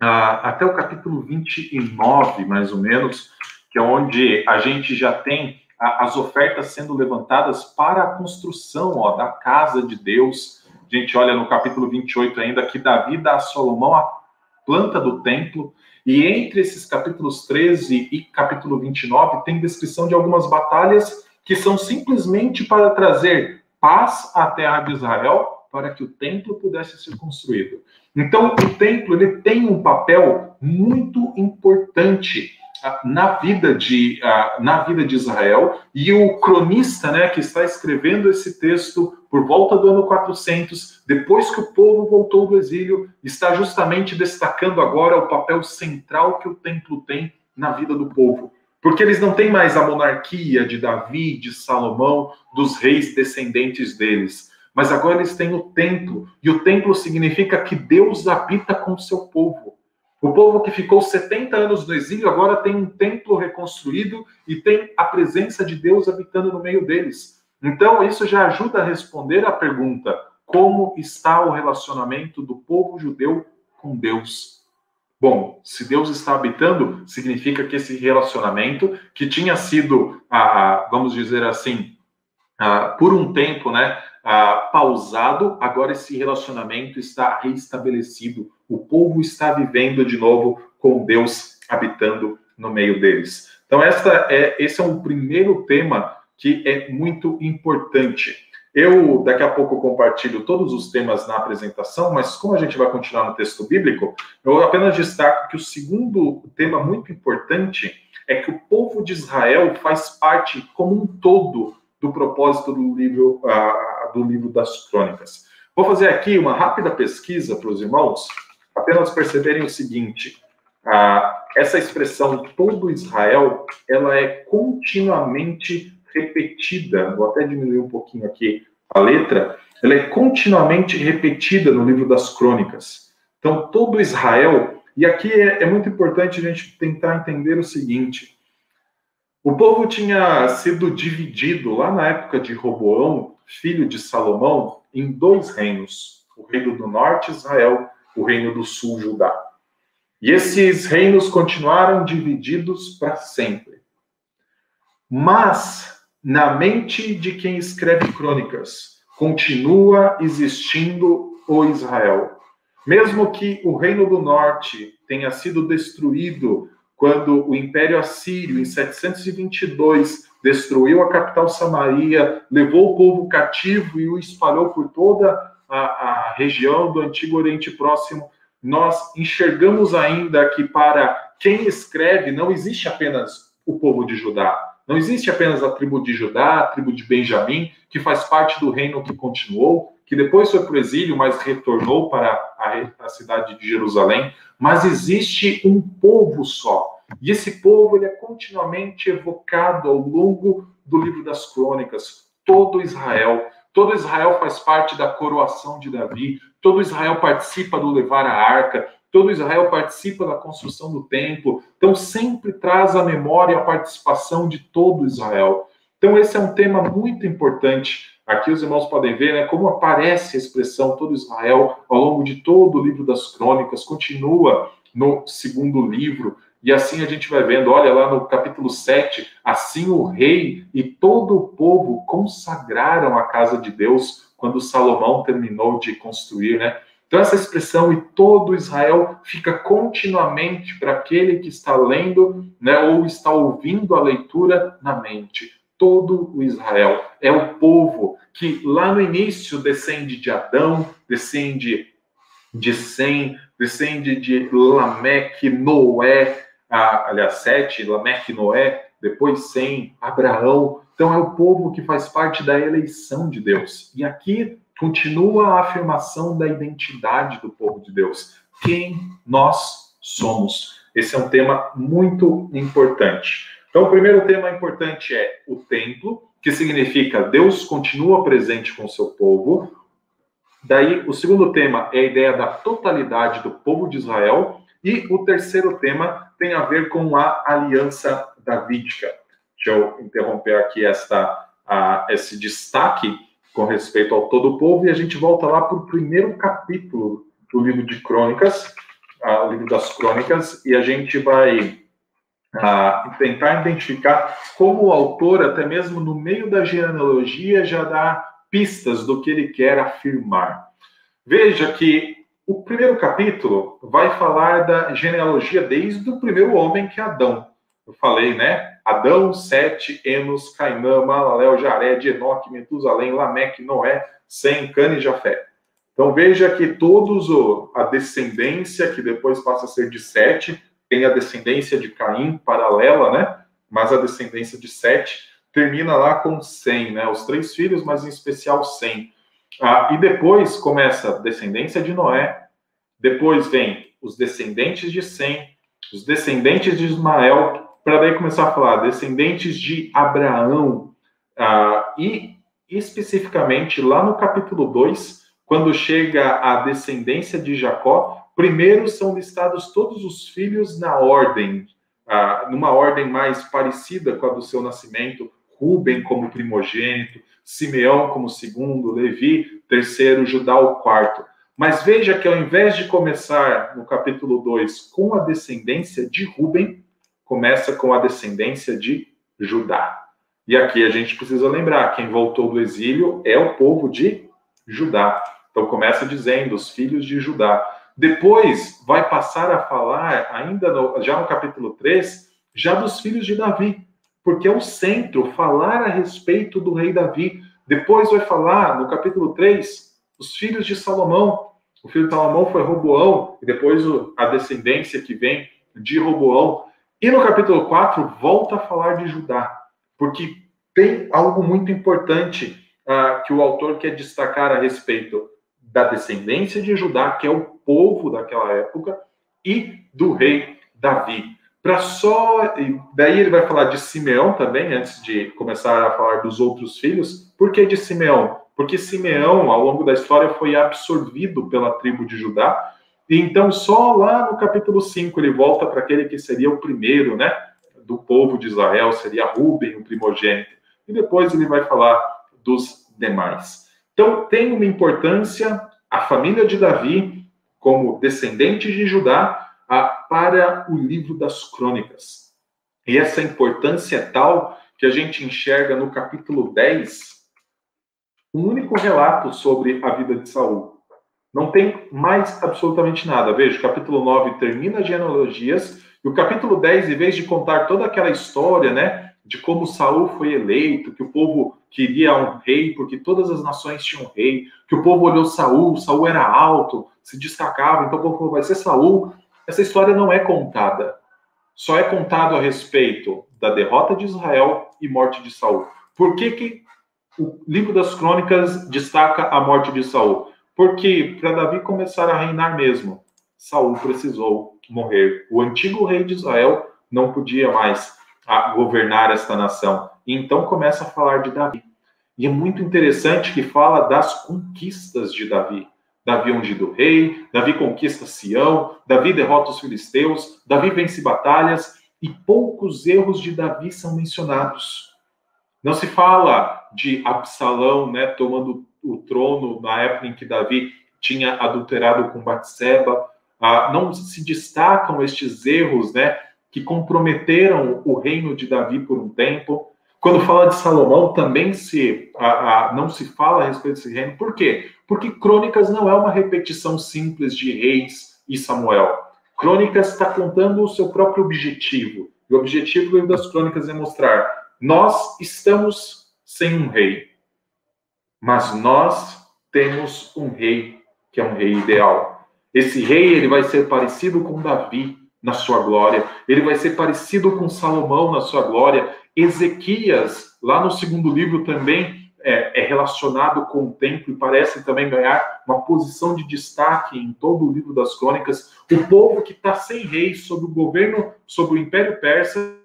ah, até o capítulo 29, mais ou menos, que é onde a gente já tem as ofertas sendo levantadas para a construção ó, da casa de Deus a gente olha no capítulo 28 ainda que Davi dá a Salomão a planta do templo, e entre esses capítulos 13 e capítulo 29 tem descrição de algumas batalhas que são simplesmente para trazer paz à terra de Israel, para que o templo pudesse ser construído. Então, o templo ele tem um papel muito importante na vida de na vida de Israel e o cronista, né, que está escrevendo esse texto por volta do ano 400, depois que o povo voltou do exílio, está justamente destacando agora o papel central que o templo tem na vida do povo. Porque eles não têm mais a monarquia de Davi, de Salomão, dos reis descendentes deles. Mas agora eles têm o templo, e o templo significa que Deus habita com o seu povo. O povo que ficou 70 anos no exílio agora tem um templo reconstruído e tem a presença de Deus habitando no meio deles. Então, isso já ajuda a responder a pergunta: como está o relacionamento do povo judeu com Deus? Bom, se Deus está habitando, significa que esse relacionamento, que tinha sido, ah, vamos dizer assim, ah, por um tempo, né, ah, pausado, agora esse relacionamento está reestabelecido. O povo está vivendo de novo com Deus habitando no meio deles. Então, esta é, esse é um primeiro tema que é muito importante. Eu, daqui a pouco, compartilho todos os temas na apresentação, mas como a gente vai continuar no texto bíblico, eu apenas destaco que o segundo tema muito importante é que o povo de Israel faz parte, como um todo, do propósito do livro, uh, do livro das crônicas. Vou fazer aqui uma rápida pesquisa para os irmãos, apenas perceberem o seguinte: essa expressão todo Israel, ela é continuamente repetida. Vou até diminuir um pouquinho aqui a letra. Ela é continuamente repetida no livro das crônicas. Então, todo Israel, e aqui é, é muito importante a gente tentar entender o seguinte: o povo tinha sido dividido lá na época de Roboão, filho de Salomão, em dois reinos: o reino do norte, Israel, o reino do sul, Judá. E esses reinos continuaram divididos para sempre. Mas, na mente de quem escreve crônicas, continua existindo o Israel. Mesmo que o reino do norte tenha sido destruído quando o Império Assírio, em 722, destruiu a capital Samaria, levou o povo cativo e o espalhou por toda a, a região do Antigo Oriente Próximo, nós enxergamos ainda que para quem escreve não existe apenas o povo de Judá, não existe apenas a tribo de Judá, a tribo de Benjamim, que faz parte do reino que continuou, que depois foi para o exílio, mas retornou para a, a cidade de Jerusalém, mas existe um povo só. E esse povo ele é continuamente evocado ao longo do livro das crônicas. Todo Israel, todo Israel faz parte da coroação de Davi, todo Israel participa do levar a arca, todo Israel participa da construção do templo. Então sempre traz à memória a participação de todo Israel. Então, esse é um tema muito importante. Aqui os irmãos podem ver né, como aparece a expressão todo Israel ao longo de todo o livro das crônicas, continua no segundo livro, e assim a gente vai vendo, olha lá no capítulo 7, assim o rei e todo o povo consagraram a casa de Deus quando Salomão terminou de construir, né? Então essa expressão e todo Israel fica continuamente para aquele que está lendo, né, ou está ouvindo a leitura na mente. Todo o Israel é o povo que lá no início descende de Adão, descende de Sem, descende de Lameque, Noé, a, aliás, Sete, Lameque, Noé, depois Sem, Abraão. Então é o povo que faz parte da eleição de Deus. E aqui continua a afirmação da identidade do povo de Deus. Quem nós somos. Esse é um tema muito importante. Então, o primeiro tema importante é o templo, que significa Deus continua presente com o seu povo. Daí, o segundo tema é a ideia da totalidade do povo de Israel. E o terceiro tema tem a ver com a aliança davídica. Deixa eu interromper aqui esta, a, esse destaque com respeito ao todo o povo e a gente volta lá para o primeiro capítulo do livro de Crônicas, a, o livro das Crônicas, e a gente vai a, tentar identificar como o autor, até mesmo no meio da genealogia, já dá pistas do que ele quer afirmar. Veja que o primeiro capítulo vai falar da genealogia desde o primeiro homem, que é Adão. Eu falei, né? Adão, Sete, Enos, Cainã, Malalel, Jared, Enoque, Metusalém, Lameque, Noé, Sem, Cana e Jafé. Então veja que todos a descendência, que depois passa a ser de Sete, tem a descendência de Caim, paralela, né? Mas a descendência de Sete termina lá com Sem, né? Os três filhos, mas em especial Sem. Ah, e depois começa a descendência de Noé, depois vem os descendentes de Sem, os descendentes de Ismael, para daí começar a falar descendentes de Abraão, ah, e especificamente lá no capítulo 2, quando chega a descendência de Jacó, primeiro são listados todos os filhos na ordem, ah, numa ordem mais parecida com a do seu nascimento, Ruben como primogênito, Simeão como segundo, Levi terceiro, Judá o quarto. Mas veja que ao invés de começar no capítulo 2 com a descendência de Ruben, começa com a descendência de Judá. E aqui a gente precisa lembrar: quem voltou do exílio é o povo de Judá. Então começa dizendo os filhos de Judá. Depois vai passar a falar, ainda no, já no capítulo 3, já dos filhos de Davi, porque é o centro falar a respeito do rei Davi. Depois vai falar, no capítulo 3, os filhos de Salomão. O filho de Salomão foi Roboão, e depois a descendência que vem de Roboão. E no capítulo 4, volta a falar de Judá, porque tem algo muito importante uh, que o autor quer destacar a respeito da descendência de Judá, que é o povo daquela época, e do rei Davi para só. Daí ele vai falar de Simeão também, antes de começar a falar dos outros filhos. Por que de Simeão? Porque Simeão, ao longo da história, foi absorvido pela tribo de Judá. E então, só lá no capítulo 5, ele volta para aquele que seria o primeiro, né? Do povo de Israel, seria Ruben, o primogênito. E depois ele vai falar dos demais. Então, tem uma importância a família de Davi, como descendente de Judá, para o livro das crônicas. E essa importância é tal que a gente enxerga no capítulo 10 um único relato sobre a vida de Saul. Não tem mais absolutamente nada. Veja, o capítulo 9 termina as genealogias, e o capítulo 10, em vez de contar toda aquela história, né, de como Saul foi eleito, que o povo queria um rei, porque todas as nações tinham rei, que o povo olhou Saul, Saul era alto, se destacava, então o povo falou, vai ser Saul, essa história não é contada. Só é contado a respeito da derrota de Israel e morte de Saul. Por que, que o livro das crônicas destaca a morte de Saul? Porque para Davi começar a reinar mesmo, Saul precisou morrer. O antigo rei de Israel não podia mais governar esta nação. E então começa a falar de Davi. E é muito interessante que fala das conquistas de Davi. Davi ungido rei, Davi conquista Sião, Davi derrota os filisteus, Davi vence batalhas e poucos erros de Davi são mencionados. Não se fala de Absalão, né, tomando o trono na época em que Davi tinha adulterado com Batseba. Ah, não se destacam estes erros, né, que comprometeram o reino de Davi por um tempo. Quando fala de Salomão, também se a, a, não se fala a respeito desse reino. Por quê? Porque Crônicas não é uma repetição simples de Reis e Samuel. Crônicas está contando o seu próprio objetivo. E o objetivo das Crônicas é mostrar: nós estamos sem um rei, mas nós temos um rei que é um rei ideal. Esse rei ele vai ser parecido com Davi na sua glória. Ele vai ser parecido com Salomão na sua glória. Ezequias, lá no segundo livro, também é, é, relacionado com o templo e parece também ganhar uma posição de destaque em todo o livro das crônicas. O povo que está sem rei, sob o governo, sob o Império Persa,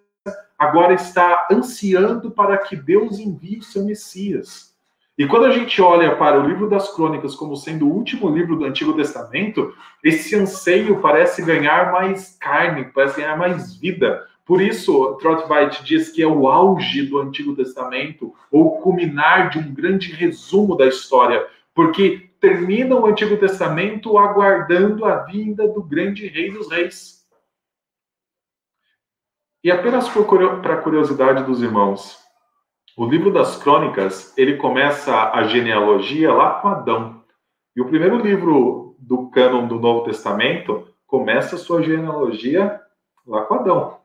agora está ansiando para que Deus envie o seu Messias. E quando a gente olha para o livro das crônicas como sendo o último livro do Antigo Testamento, esse anseio parece ganhar mais carne, parece ganhar mais vida. Por isso, Trotweit diz que é o auge do Antigo Testamento, ou culminar de um grande resumo da história, porque termina o Antigo Testamento aguardando a vinda do grande Rei dos Reis. E apenas para curiosidade dos irmãos, o livro das crônicas, ele começa a genealogia lá com Adão. E o primeiro livro do cânon do Novo Testamento começa sua genealogia lá com Adão.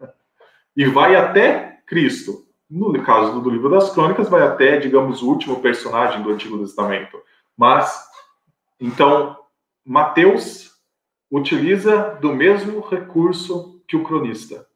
E vai até Cristo. No caso do livro das crônicas, vai até, digamos, o último personagem do Antigo Testamento. Mas, então, Mateus utiliza do mesmo recurso que o cronista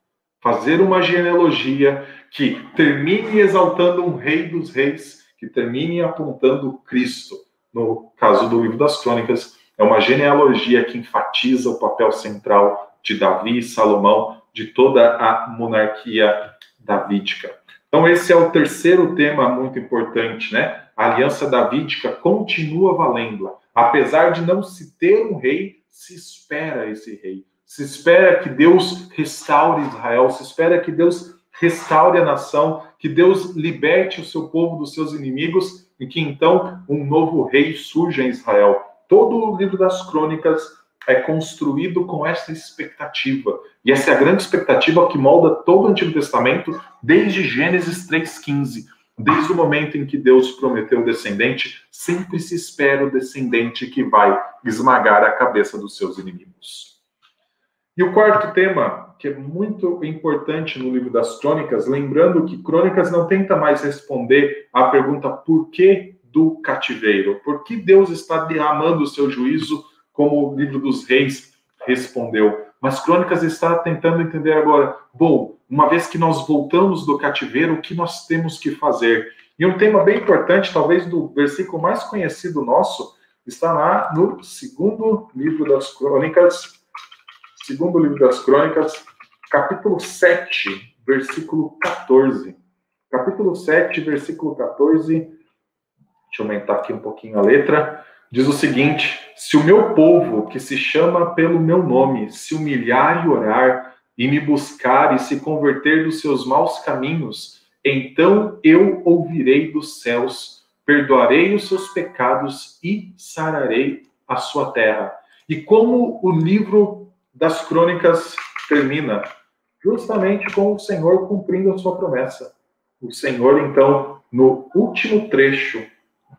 fazer uma genealogia que termine exaltando um rei dos reis, que termine apontando Cristo. No caso do livro das crônicas, é uma genealogia que enfatiza o papel central de Davi e Salomão, de toda a monarquia davídica. Então, esse é o terceiro tema muito importante, né? A aliança davídica continua valendo. Apesar de não se ter um rei, se espera esse rei se espera que Deus restaure Israel, se espera que Deus restaure a nação, que Deus liberte o seu povo dos seus inimigos e que então um novo rei surja em Israel. Todo o livro das crônicas é construído com essa expectativa. E essa é a grande expectativa que molda todo o Antigo Testamento, desde Gênesis 3,15. Desde o momento em que Deus prometeu o descendente, sempre se espera o descendente que vai esmagar a cabeça dos seus inimigos. E o quarto tema, que é muito importante no livro das Crônicas, lembrando que Crônicas não tenta mais responder à pergunta por que do cativeiro, por que Deus está derramando o seu juízo, como o livro dos reis respondeu. Mas Crônicas está tentando entender agora, bom, uma vez que nós voltamos do cativeiro, o que nós temos que fazer? E um tema bem importante, talvez do versículo mais conhecido nosso, está lá no segundo livro das Crônicas, Segundo livro das Crônicas, capítulo 7, versículo 14. Capítulo 7, versículo 14. Deixa eu aumentar aqui um pouquinho a letra. Diz o seguinte: Se o meu povo, que se chama pelo meu nome, se humilhar e orar, e me buscar e se converter dos seus maus caminhos, então eu ouvirei dos céus, perdoarei os seus pecados e sararei a sua terra. E como o livro das crônicas termina justamente com o Senhor cumprindo a sua promessa. O Senhor, então, no último trecho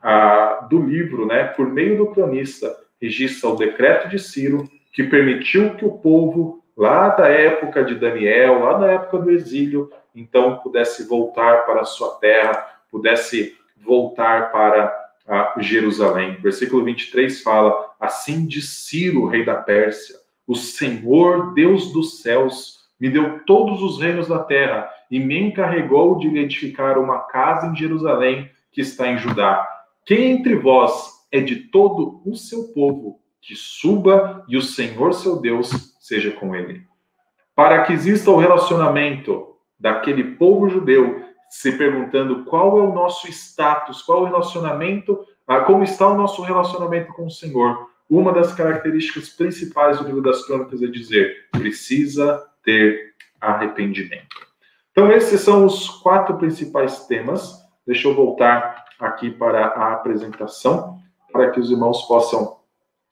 ah, do livro, né, por meio do cronista, registra o decreto de Ciro, que permitiu que o povo, lá da época de Daniel, lá da época do exílio, então pudesse voltar para a sua terra, pudesse voltar para ah, Jerusalém. Versículo 23 fala: Assim diz Ciro, rei da Pérsia, o Senhor, Deus dos céus, me deu todos os reinos da terra e me encarregou de edificar uma casa em Jerusalém, que está em Judá. Quem entre vós é de todo o seu povo, que suba e o Senhor seu Deus seja com ele. Para que exista o relacionamento daquele povo judeu, se perguntando qual é o nosso status, qual é o relacionamento, ah, como está o nosso relacionamento com o Senhor uma das características principais do livro das crônicas é dizer precisa ter arrependimento. Então, esses são os quatro principais temas deixa eu voltar aqui para a apresentação, para que os irmãos possam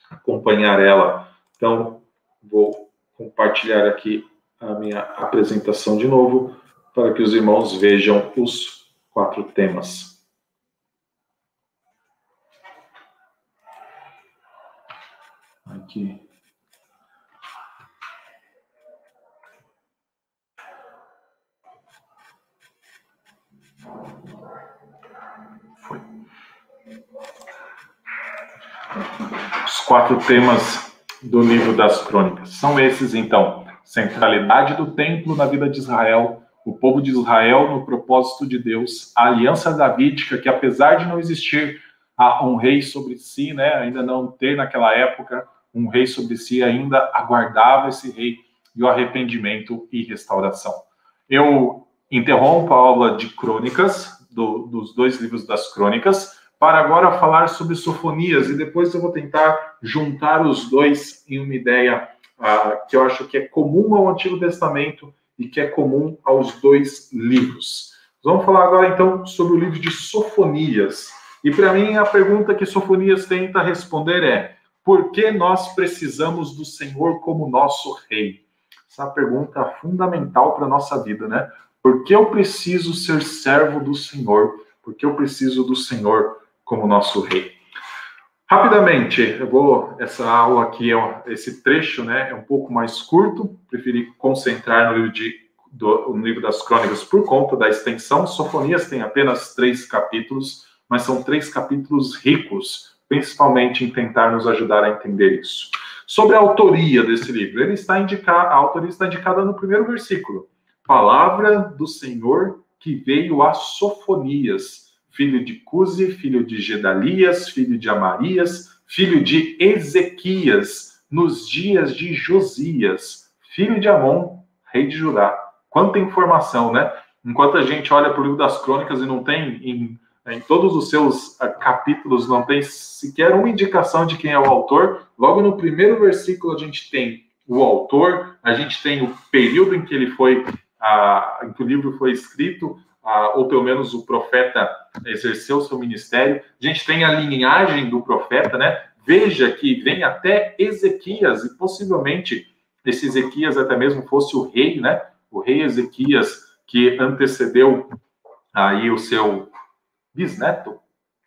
acompanhar ela. Então, vou compartilhar aqui a minha apresentação de novo, para que os irmãos vejam os quatro temas. Aqui. Os quatro temas do livro das crônicas. São esses, então: centralidade do templo na vida de Israel, o povo de Israel no propósito de Deus, a aliança davídica, que apesar de não existir um rei sobre si, né, ainda não ter naquela época um rei sobre si, ainda aguardava esse rei e o arrependimento e restauração. Eu interrompo a aula de crônicas, do, dos dois livros das crônicas, para agora falar sobre Sofonias, e depois eu vou tentar juntar os dois em uma ideia uh, que eu acho que é comum ao Antigo Testamento e que é comum aos dois livros. Vamos falar agora então sobre o livro de Sofonias. E para mim a pergunta que Sofonias tenta responder é: por que nós precisamos do Senhor como nosso rei? Essa é pergunta fundamental para a nossa vida, né? Por que eu preciso ser servo do Senhor? Por que eu preciso do Senhor como nosso rei? Rapidamente, eu vou essa aula aqui esse trecho, né, é um pouco mais curto. Preferi concentrar no livro de do, no livro das Crônicas por conta da extensão. Sofonias tem apenas três capítulos, mas são três capítulos ricos principalmente em tentar nos ajudar a entender isso. Sobre a autoria desse livro, ele está indicado, a autoria está indicada no primeiro versículo. Palavra do Senhor que veio a Sofonias, filho de Cusi, filho de Gedalias, filho de Amarias, filho de Ezequias, nos dias de Josias, filho de Amon, rei de Judá. Quanta informação, né? Enquanto a gente olha para o livro das crônicas e não tem em em todos os seus uh, capítulos não tem sequer uma indicação de quem é o autor. Logo no primeiro versículo a gente tem o autor, a gente tem o período em que ele foi, uh, em que o livro foi escrito, uh, ou pelo menos o profeta exerceu seu ministério. A gente tem a linhagem do profeta, né? Veja que vem até Ezequias e possivelmente esse Ezequias até mesmo fosse o rei, né? O rei Ezequias que antecedeu aí o seu bisneto,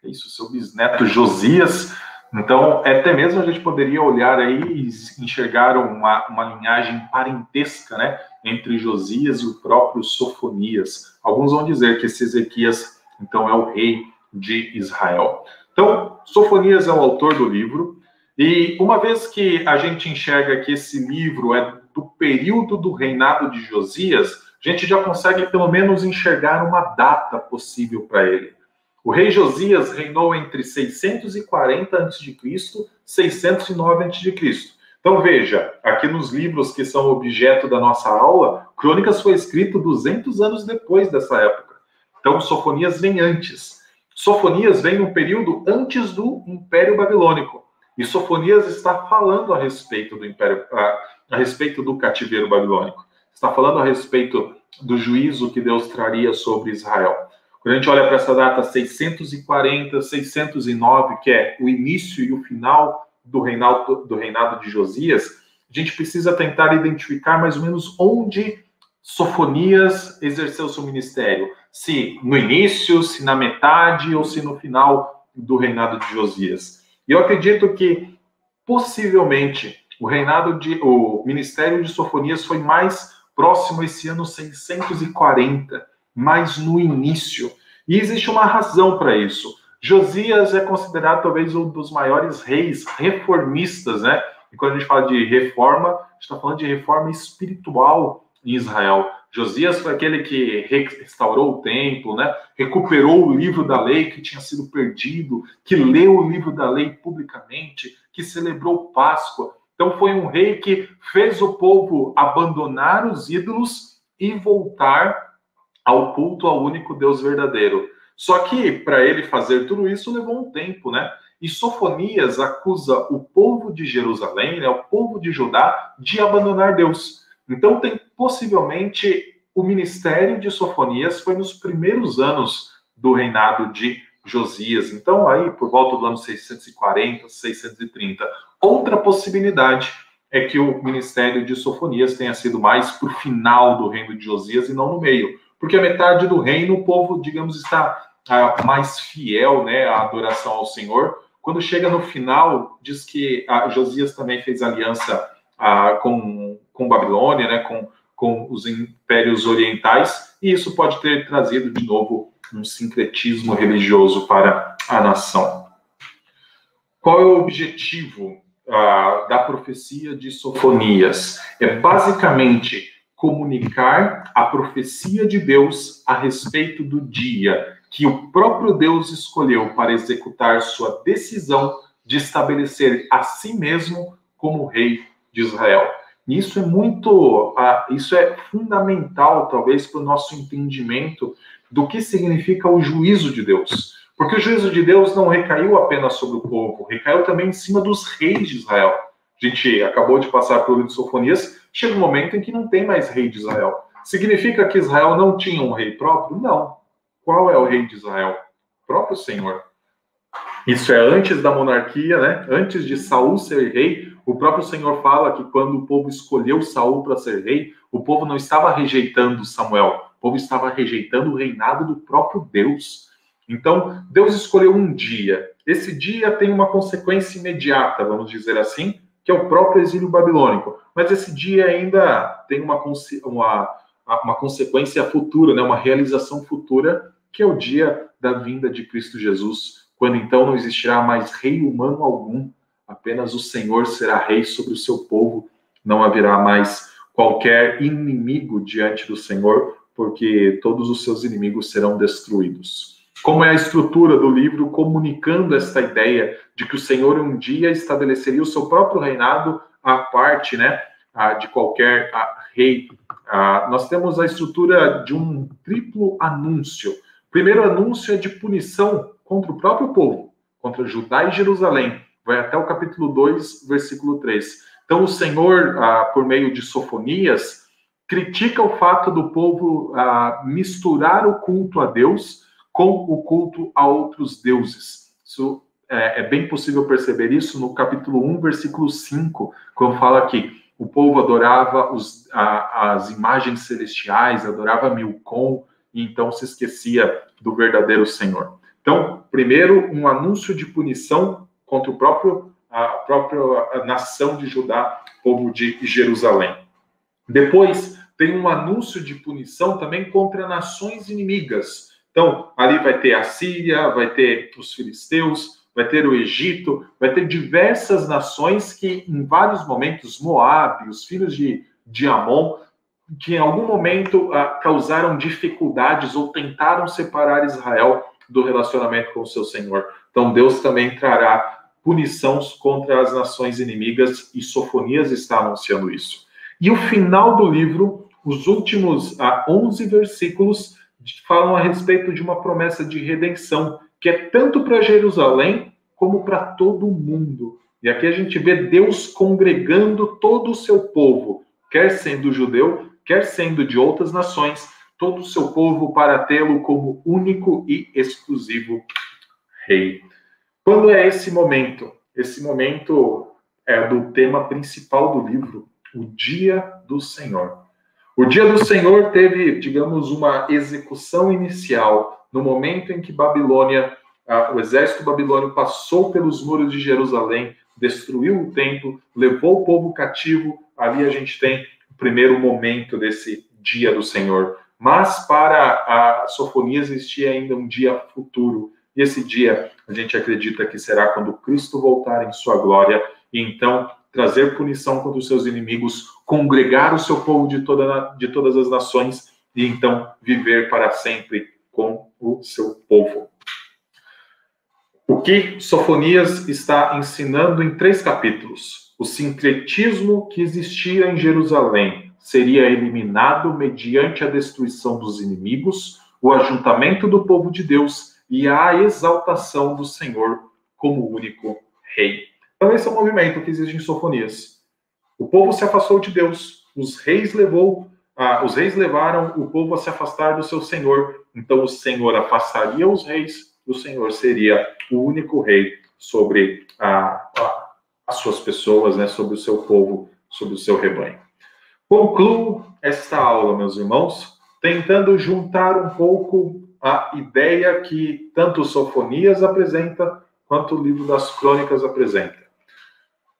é isso, seu bisneto Josias. Então, até mesmo a gente poderia olhar aí e enxergar uma, uma linhagem parentesca, né, entre Josias e o próprio Sofonias. Alguns vão dizer que esse Ezequias, então, é o rei de Israel. Então, Sofonias é o autor do livro, e uma vez que a gente enxerga que esse livro é do período do reinado de Josias, a gente já consegue pelo menos enxergar uma data possível para ele. O rei Josias reinou entre 640 a.C. e 609 a.C. Então veja, aqui nos livros que são objeto da nossa aula, Crônicas foi escrito 200 anos depois dessa época. Então Sofonias vem antes. Sofonias vem no período antes do Império Babilônico. E Sofonias está falando a respeito do Império, a, a respeito do cativeiro babilônico. Está falando a respeito do juízo que Deus traria sobre Israel. Quando a gente olha para essa data 640, 609, que é o início e o final do reinado, do reinado de Josias, a gente precisa tentar identificar mais ou menos onde Sofonias exerceu seu ministério. Se no início, se na metade ou se no final do reinado de Josias. E eu acredito que possivelmente o reinado de o ministério de Sofonias foi mais próximo esse ano 640 mas no início. E existe uma razão para isso. Josias é considerado talvez um dos maiores reis reformistas, né? E quando a gente fala de reforma, a gente está falando de reforma espiritual em Israel. Josias foi aquele que restaurou o templo, né? recuperou o livro da lei que tinha sido perdido, que leu o livro da lei publicamente, que celebrou Páscoa. Então foi um rei que fez o povo abandonar os ídolos e voltar ao culto ao único Deus verdadeiro. Só que para ele fazer tudo isso levou um tempo, né? E Sofonias acusa o povo de Jerusalém, né, o povo de Judá, de abandonar Deus. Então tem possivelmente o ministério de Sofonias foi nos primeiros anos do reinado de Josias. Então, aí, por volta do ano 640, 630. Outra possibilidade é que o ministério de Sofonias tenha sido mais para o final do reino de Josias e não no meio. Porque a metade do reino, o povo, digamos, está ah, mais fiel né, à adoração ao Senhor. Quando chega no final, diz que ah, Josias também fez aliança ah, com, com Babilônia, né, com, com os impérios orientais, e isso pode ter trazido de novo um sincretismo religioso para a nação. Qual é o objetivo ah, da profecia de Sofonias? É basicamente comunicar a profecia de Deus a respeito do dia que o próprio Deus escolheu para executar sua decisão de estabelecer a si mesmo como rei de Israel. Isso é muito, uh, isso é fundamental, talvez, para o nosso entendimento do que significa o juízo de Deus. Porque o juízo de Deus não recaiu apenas sobre o povo, recaiu também em cima dos reis de Israel. A gente acabou de passar pelo livro de Sofonias, chega um momento em que não tem mais rei de Israel. Significa que Israel não tinha um rei próprio? Não. Qual é o rei de Israel? O próprio Senhor. Isso é antes da monarquia, né? Antes de Saul ser rei, o próprio Senhor fala que quando o povo escolheu Saul para ser rei, o povo não estava rejeitando Samuel, o povo estava rejeitando o reinado do próprio Deus. Então, Deus escolheu um dia. Esse dia tem uma consequência imediata, vamos dizer assim, que é o próprio exílio babilônico. Mas esse dia ainda tem uma, uma, uma consequência futura, né? uma realização futura, que é o dia da vinda de Cristo Jesus, quando então não existirá mais rei humano algum, apenas o Senhor será rei sobre o seu povo, não haverá mais qualquer inimigo diante do Senhor, porque todos os seus inimigos serão destruídos. Como é a estrutura do livro comunicando esta ideia de que o Senhor um dia estabeleceria o seu próprio reinado à parte, né, de qualquer rei. Nós temos a estrutura de um triplo anúncio. O primeiro anúncio é de punição contra o próprio povo, contra Judá e Jerusalém. Vai até o capítulo 2, versículo 3. Então, o Senhor, por meio de Sofonias, critica o fato do povo misturar o culto a Deus com o culto a outros deuses. Isso é, é, bem possível perceber isso no capítulo 1, versículo 5, quando fala que o povo adorava os, a, as imagens celestiais, adorava Milcom, e então se esquecia do verdadeiro Senhor. Então, primeiro, um anúncio de punição contra o próprio, a própria nação de Judá, povo de Jerusalém. Depois, tem um anúncio de punição também contra nações inimigas, então, ali vai ter a Síria, vai ter os filisteus, vai ter o Egito, vai ter diversas nações que, em vários momentos, Moab, os filhos de, de Amon, que em algum momento ah, causaram dificuldades ou tentaram separar Israel do relacionamento com o seu Senhor. Então, Deus também trará punição contra as nações inimigas, e Sofonias está anunciando isso. E o final do livro, os últimos ah, 11 versículos, falam a respeito de uma promessa de redenção, que é tanto para Jerusalém como para todo o mundo. E aqui a gente vê Deus congregando todo o seu povo, quer sendo judeu, quer sendo de outras nações, todo o seu povo para tê-lo como único e exclusivo rei. Quando é esse momento? Esse momento é do tema principal do livro, o dia do Senhor. O dia do Senhor teve, digamos, uma execução inicial no momento em que Babilônia, o exército babilônico passou pelos muros de Jerusalém, destruiu o templo, levou o povo cativo. Ali a gente tem o primeiro momento desse dia do Senhor. Mas para a Sofonia existia ainda um dia futuro. E esse dia a gente acredita que será quando Cristo voltar em sua glória. E então trazer punição contra os seus inimigos, congregar o seu povo de, toda, de todas as nações e então viver para sempre com o seu povo. O que Sofonias está ensinando em três capítulos? O sincretismo que existia em Jerusalém seria eliminado mediante a destruição dos inimigos, o ajuntamento do povo de Deus e a exaltação do Senhor como único rei. Então, esse é o movimento que existe em Sofonias. O povo se afastou de Deus, os reis levou ah, os reis levaram o povo a se afastar do seu senhor. Então o Senhor afastaria os reis, o Senhor seria o único rei sobre as suas pessoas, né, sobre o seu povo, sobre o seu rebanho. Concluo esta aula, meus irmãos, tentando juntar um pouco a ideia que tanto Sofonias apresenta quanto o livro das Crônicas apresenta.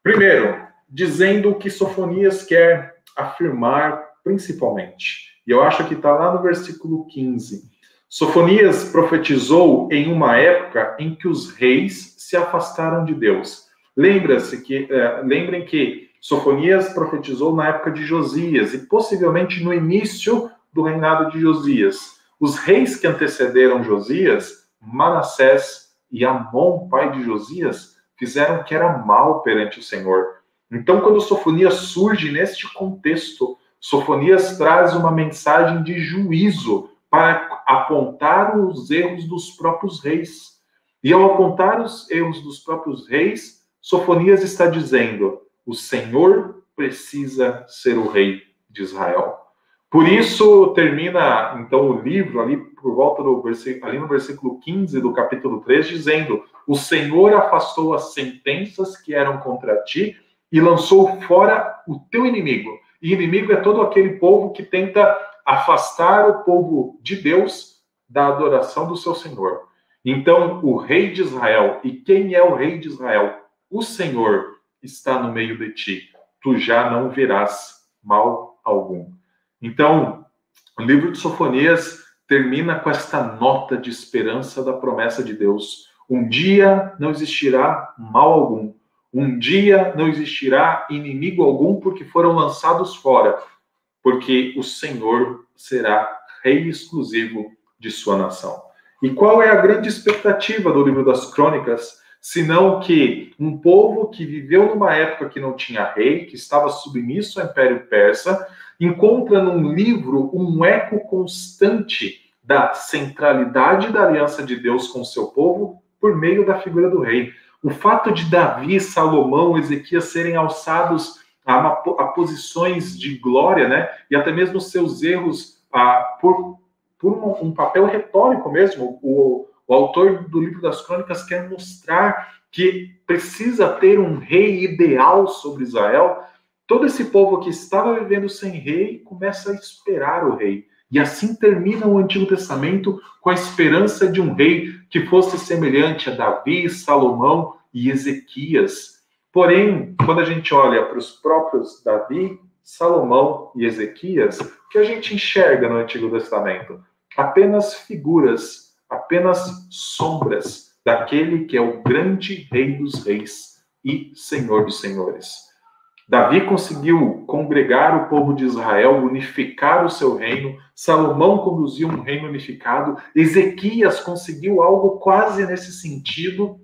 Primeiro, dizendo o que Sofonias quer afirmar principalmente. E eu acho que está lá no versículo 15. Sofonias profetizou em uma época em que os reis se afastaram de Deus. Lembra-se que, é, lembrem que Sofonias profetizou na época de Josias e possivelmente no início do reinado de Josias. Os reis que antecederam Josias, Manassés e Amon, pai de Josias, fizeram o que era mal perante o Senhor. Então, quando Sofonias surge neste contexto, Sofonias traz uma mensagem de juízo para apontar os erros dos próprios reis. E ao apontar os erros dos próprios reis, Sofonias está dizendo: o Senhor precisa ser o rei de Israel. Por isso termina então o livro ali por volta do ali no versículo 15 do capítulo 3 dizendo: "O Senhor afastou as sentenças que eram contra ti e lançou fora o teu inimigo". E inimigo é todo aquele povo que tenta afastar o povo de Deus da adoração do seu Senhor. Então, o rei de Israel, e quem é o rei de Israel? O Senhor está no meio de ti. Tu já não verás mal algum. Então, o livro de Sofonias termina com esta nota de esperança da promessa de Deus. Um dia não existirá mal algum. Um dia não existirá inimigo algum, porque foram lançados fora, porque o Senhor será rei exclusivo de sua nação. E qual é a grande expectativa do livro das Crônicas? Senão que um povo que viveu numa época que não tinha rei, que estava submisso ao Império Persa, encontra num livro um eco constante da centralidade da aliança de Deus com o seu povo por meio da figura do rei. O fato de Davi, Salomão, Ezequias serem alçados a, uma, a posições de glória, né? E até mesmo seus erros a, por, por um, um, papel retórico mesmo. O, o autor do livro das Crônicas quer mostrar que precisa ter um rei ideal sobre Israel Todo esse povo que estava vivendo sem rei começa a esperar o rei. E assim termina o Antigo Testamento com a esperança de um rei que fosse semelhante a Davi, Salomão e Ezequias. Porém, quando a gente olha para os próprios Davi, Salomão e Ezequias, o que a gente enxerga no Antigo Testamento? Apenas figuras, apenas sombras daquele que é o grande Rei dos Reis e Senhor dos Senhores. Davi conseguiu congregar o povo de Israel, unificar o seu reino. Salomão conduziu um reino unificado. Ezequias conseguiu algo quase nesse sentido.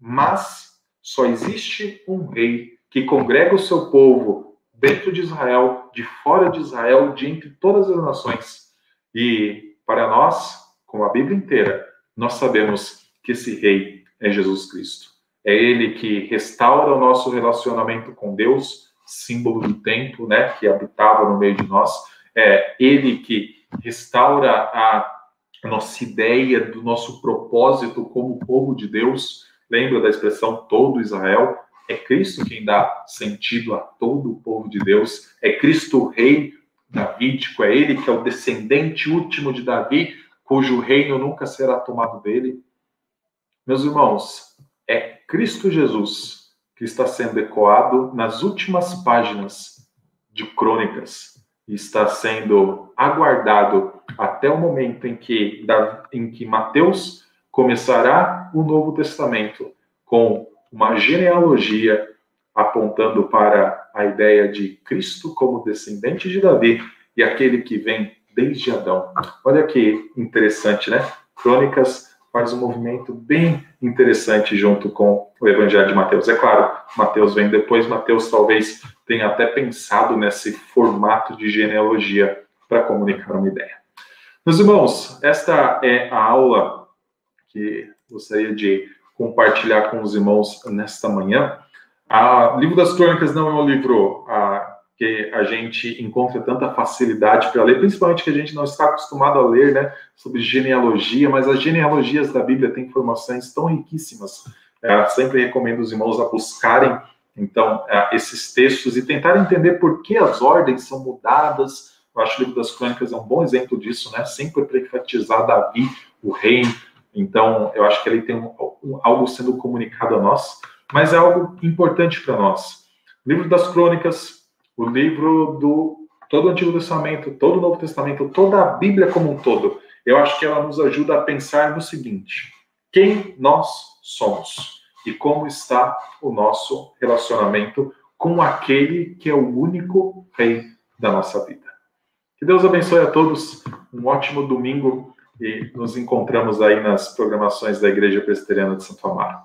Mas só existe um rei que congrega o seu povo dentro de Israel, de fora de Israel, de entre todas as nações. E para nós, como a Bíblia inteira, nós sabemos que esse rei é Jesus Cristo. É ele que restaura o nosso relacionamento com Deus, símbolo do tempo, né, que habitava no meio de nós. É ele que restaura a nossa ideia do nosso propósito como povo de Deus. Lembra da expressão todo Israel? É Cristo quem dá sentido a todo o povo de Deus. É Cristo o rei davídico, é ele que é o descendente último de Davi, cujo reino nunca será tomado dele. Meus irmãos, é Cristo Jesus, que está sendo ecoado nas últimas páginas de Crônicas e está sendo aguardado até o momento em que, em que Mateus começará o Novo Testamento com uma genealogia apontando para a ideia de Cristo como descendente de Davi e aquele que vem desde Adão. Olha que interessante, né? Crônicas faz um movimento bem interessante junto com o Evangelho de Mateus. É claro, Mateus vem depois, Mateus talvez tenha até pensado nesse formato de genealogia para comunicar uma ideia. Meus irmãos, esta é a aula que gostaria de compartilhar com os irmãos nesta manhã. O Livro das Crônicas não é um livro ah, que a gente encontra tanta facilidade para ler, principalmente que a gente não está acostumado a ler, né, sobre genealogia, mas as genealogias da Bíblia têm informações tão riquíssimas. É, sempre recomendo os irmãos a buscarem, então, é, esses textos e tentar entender por que as ordens são mudadas. Eu acho que o livro das Crônicas é um bom exemplo disso, né? Sempre para Davi, o rei. Então, eu acho que ele tem um, um, algo sendo comunicado a nós, mas é algo importante para nós. Livro das Crônicas o livro do todo o Antigo Testamento, todo o Novo Testamento, toda a Bíblia como um todo. Eu acho que ela nos ajuda a pensar no seguinte: quem nós somos e como está o nosso relacionamento com aquele que é o único rei da nossa vida. Que Deus abençoe a todos, um ótimo domingo e nos encontramos aí nas programações da Igreja Presbiteriana de Santo Amaro.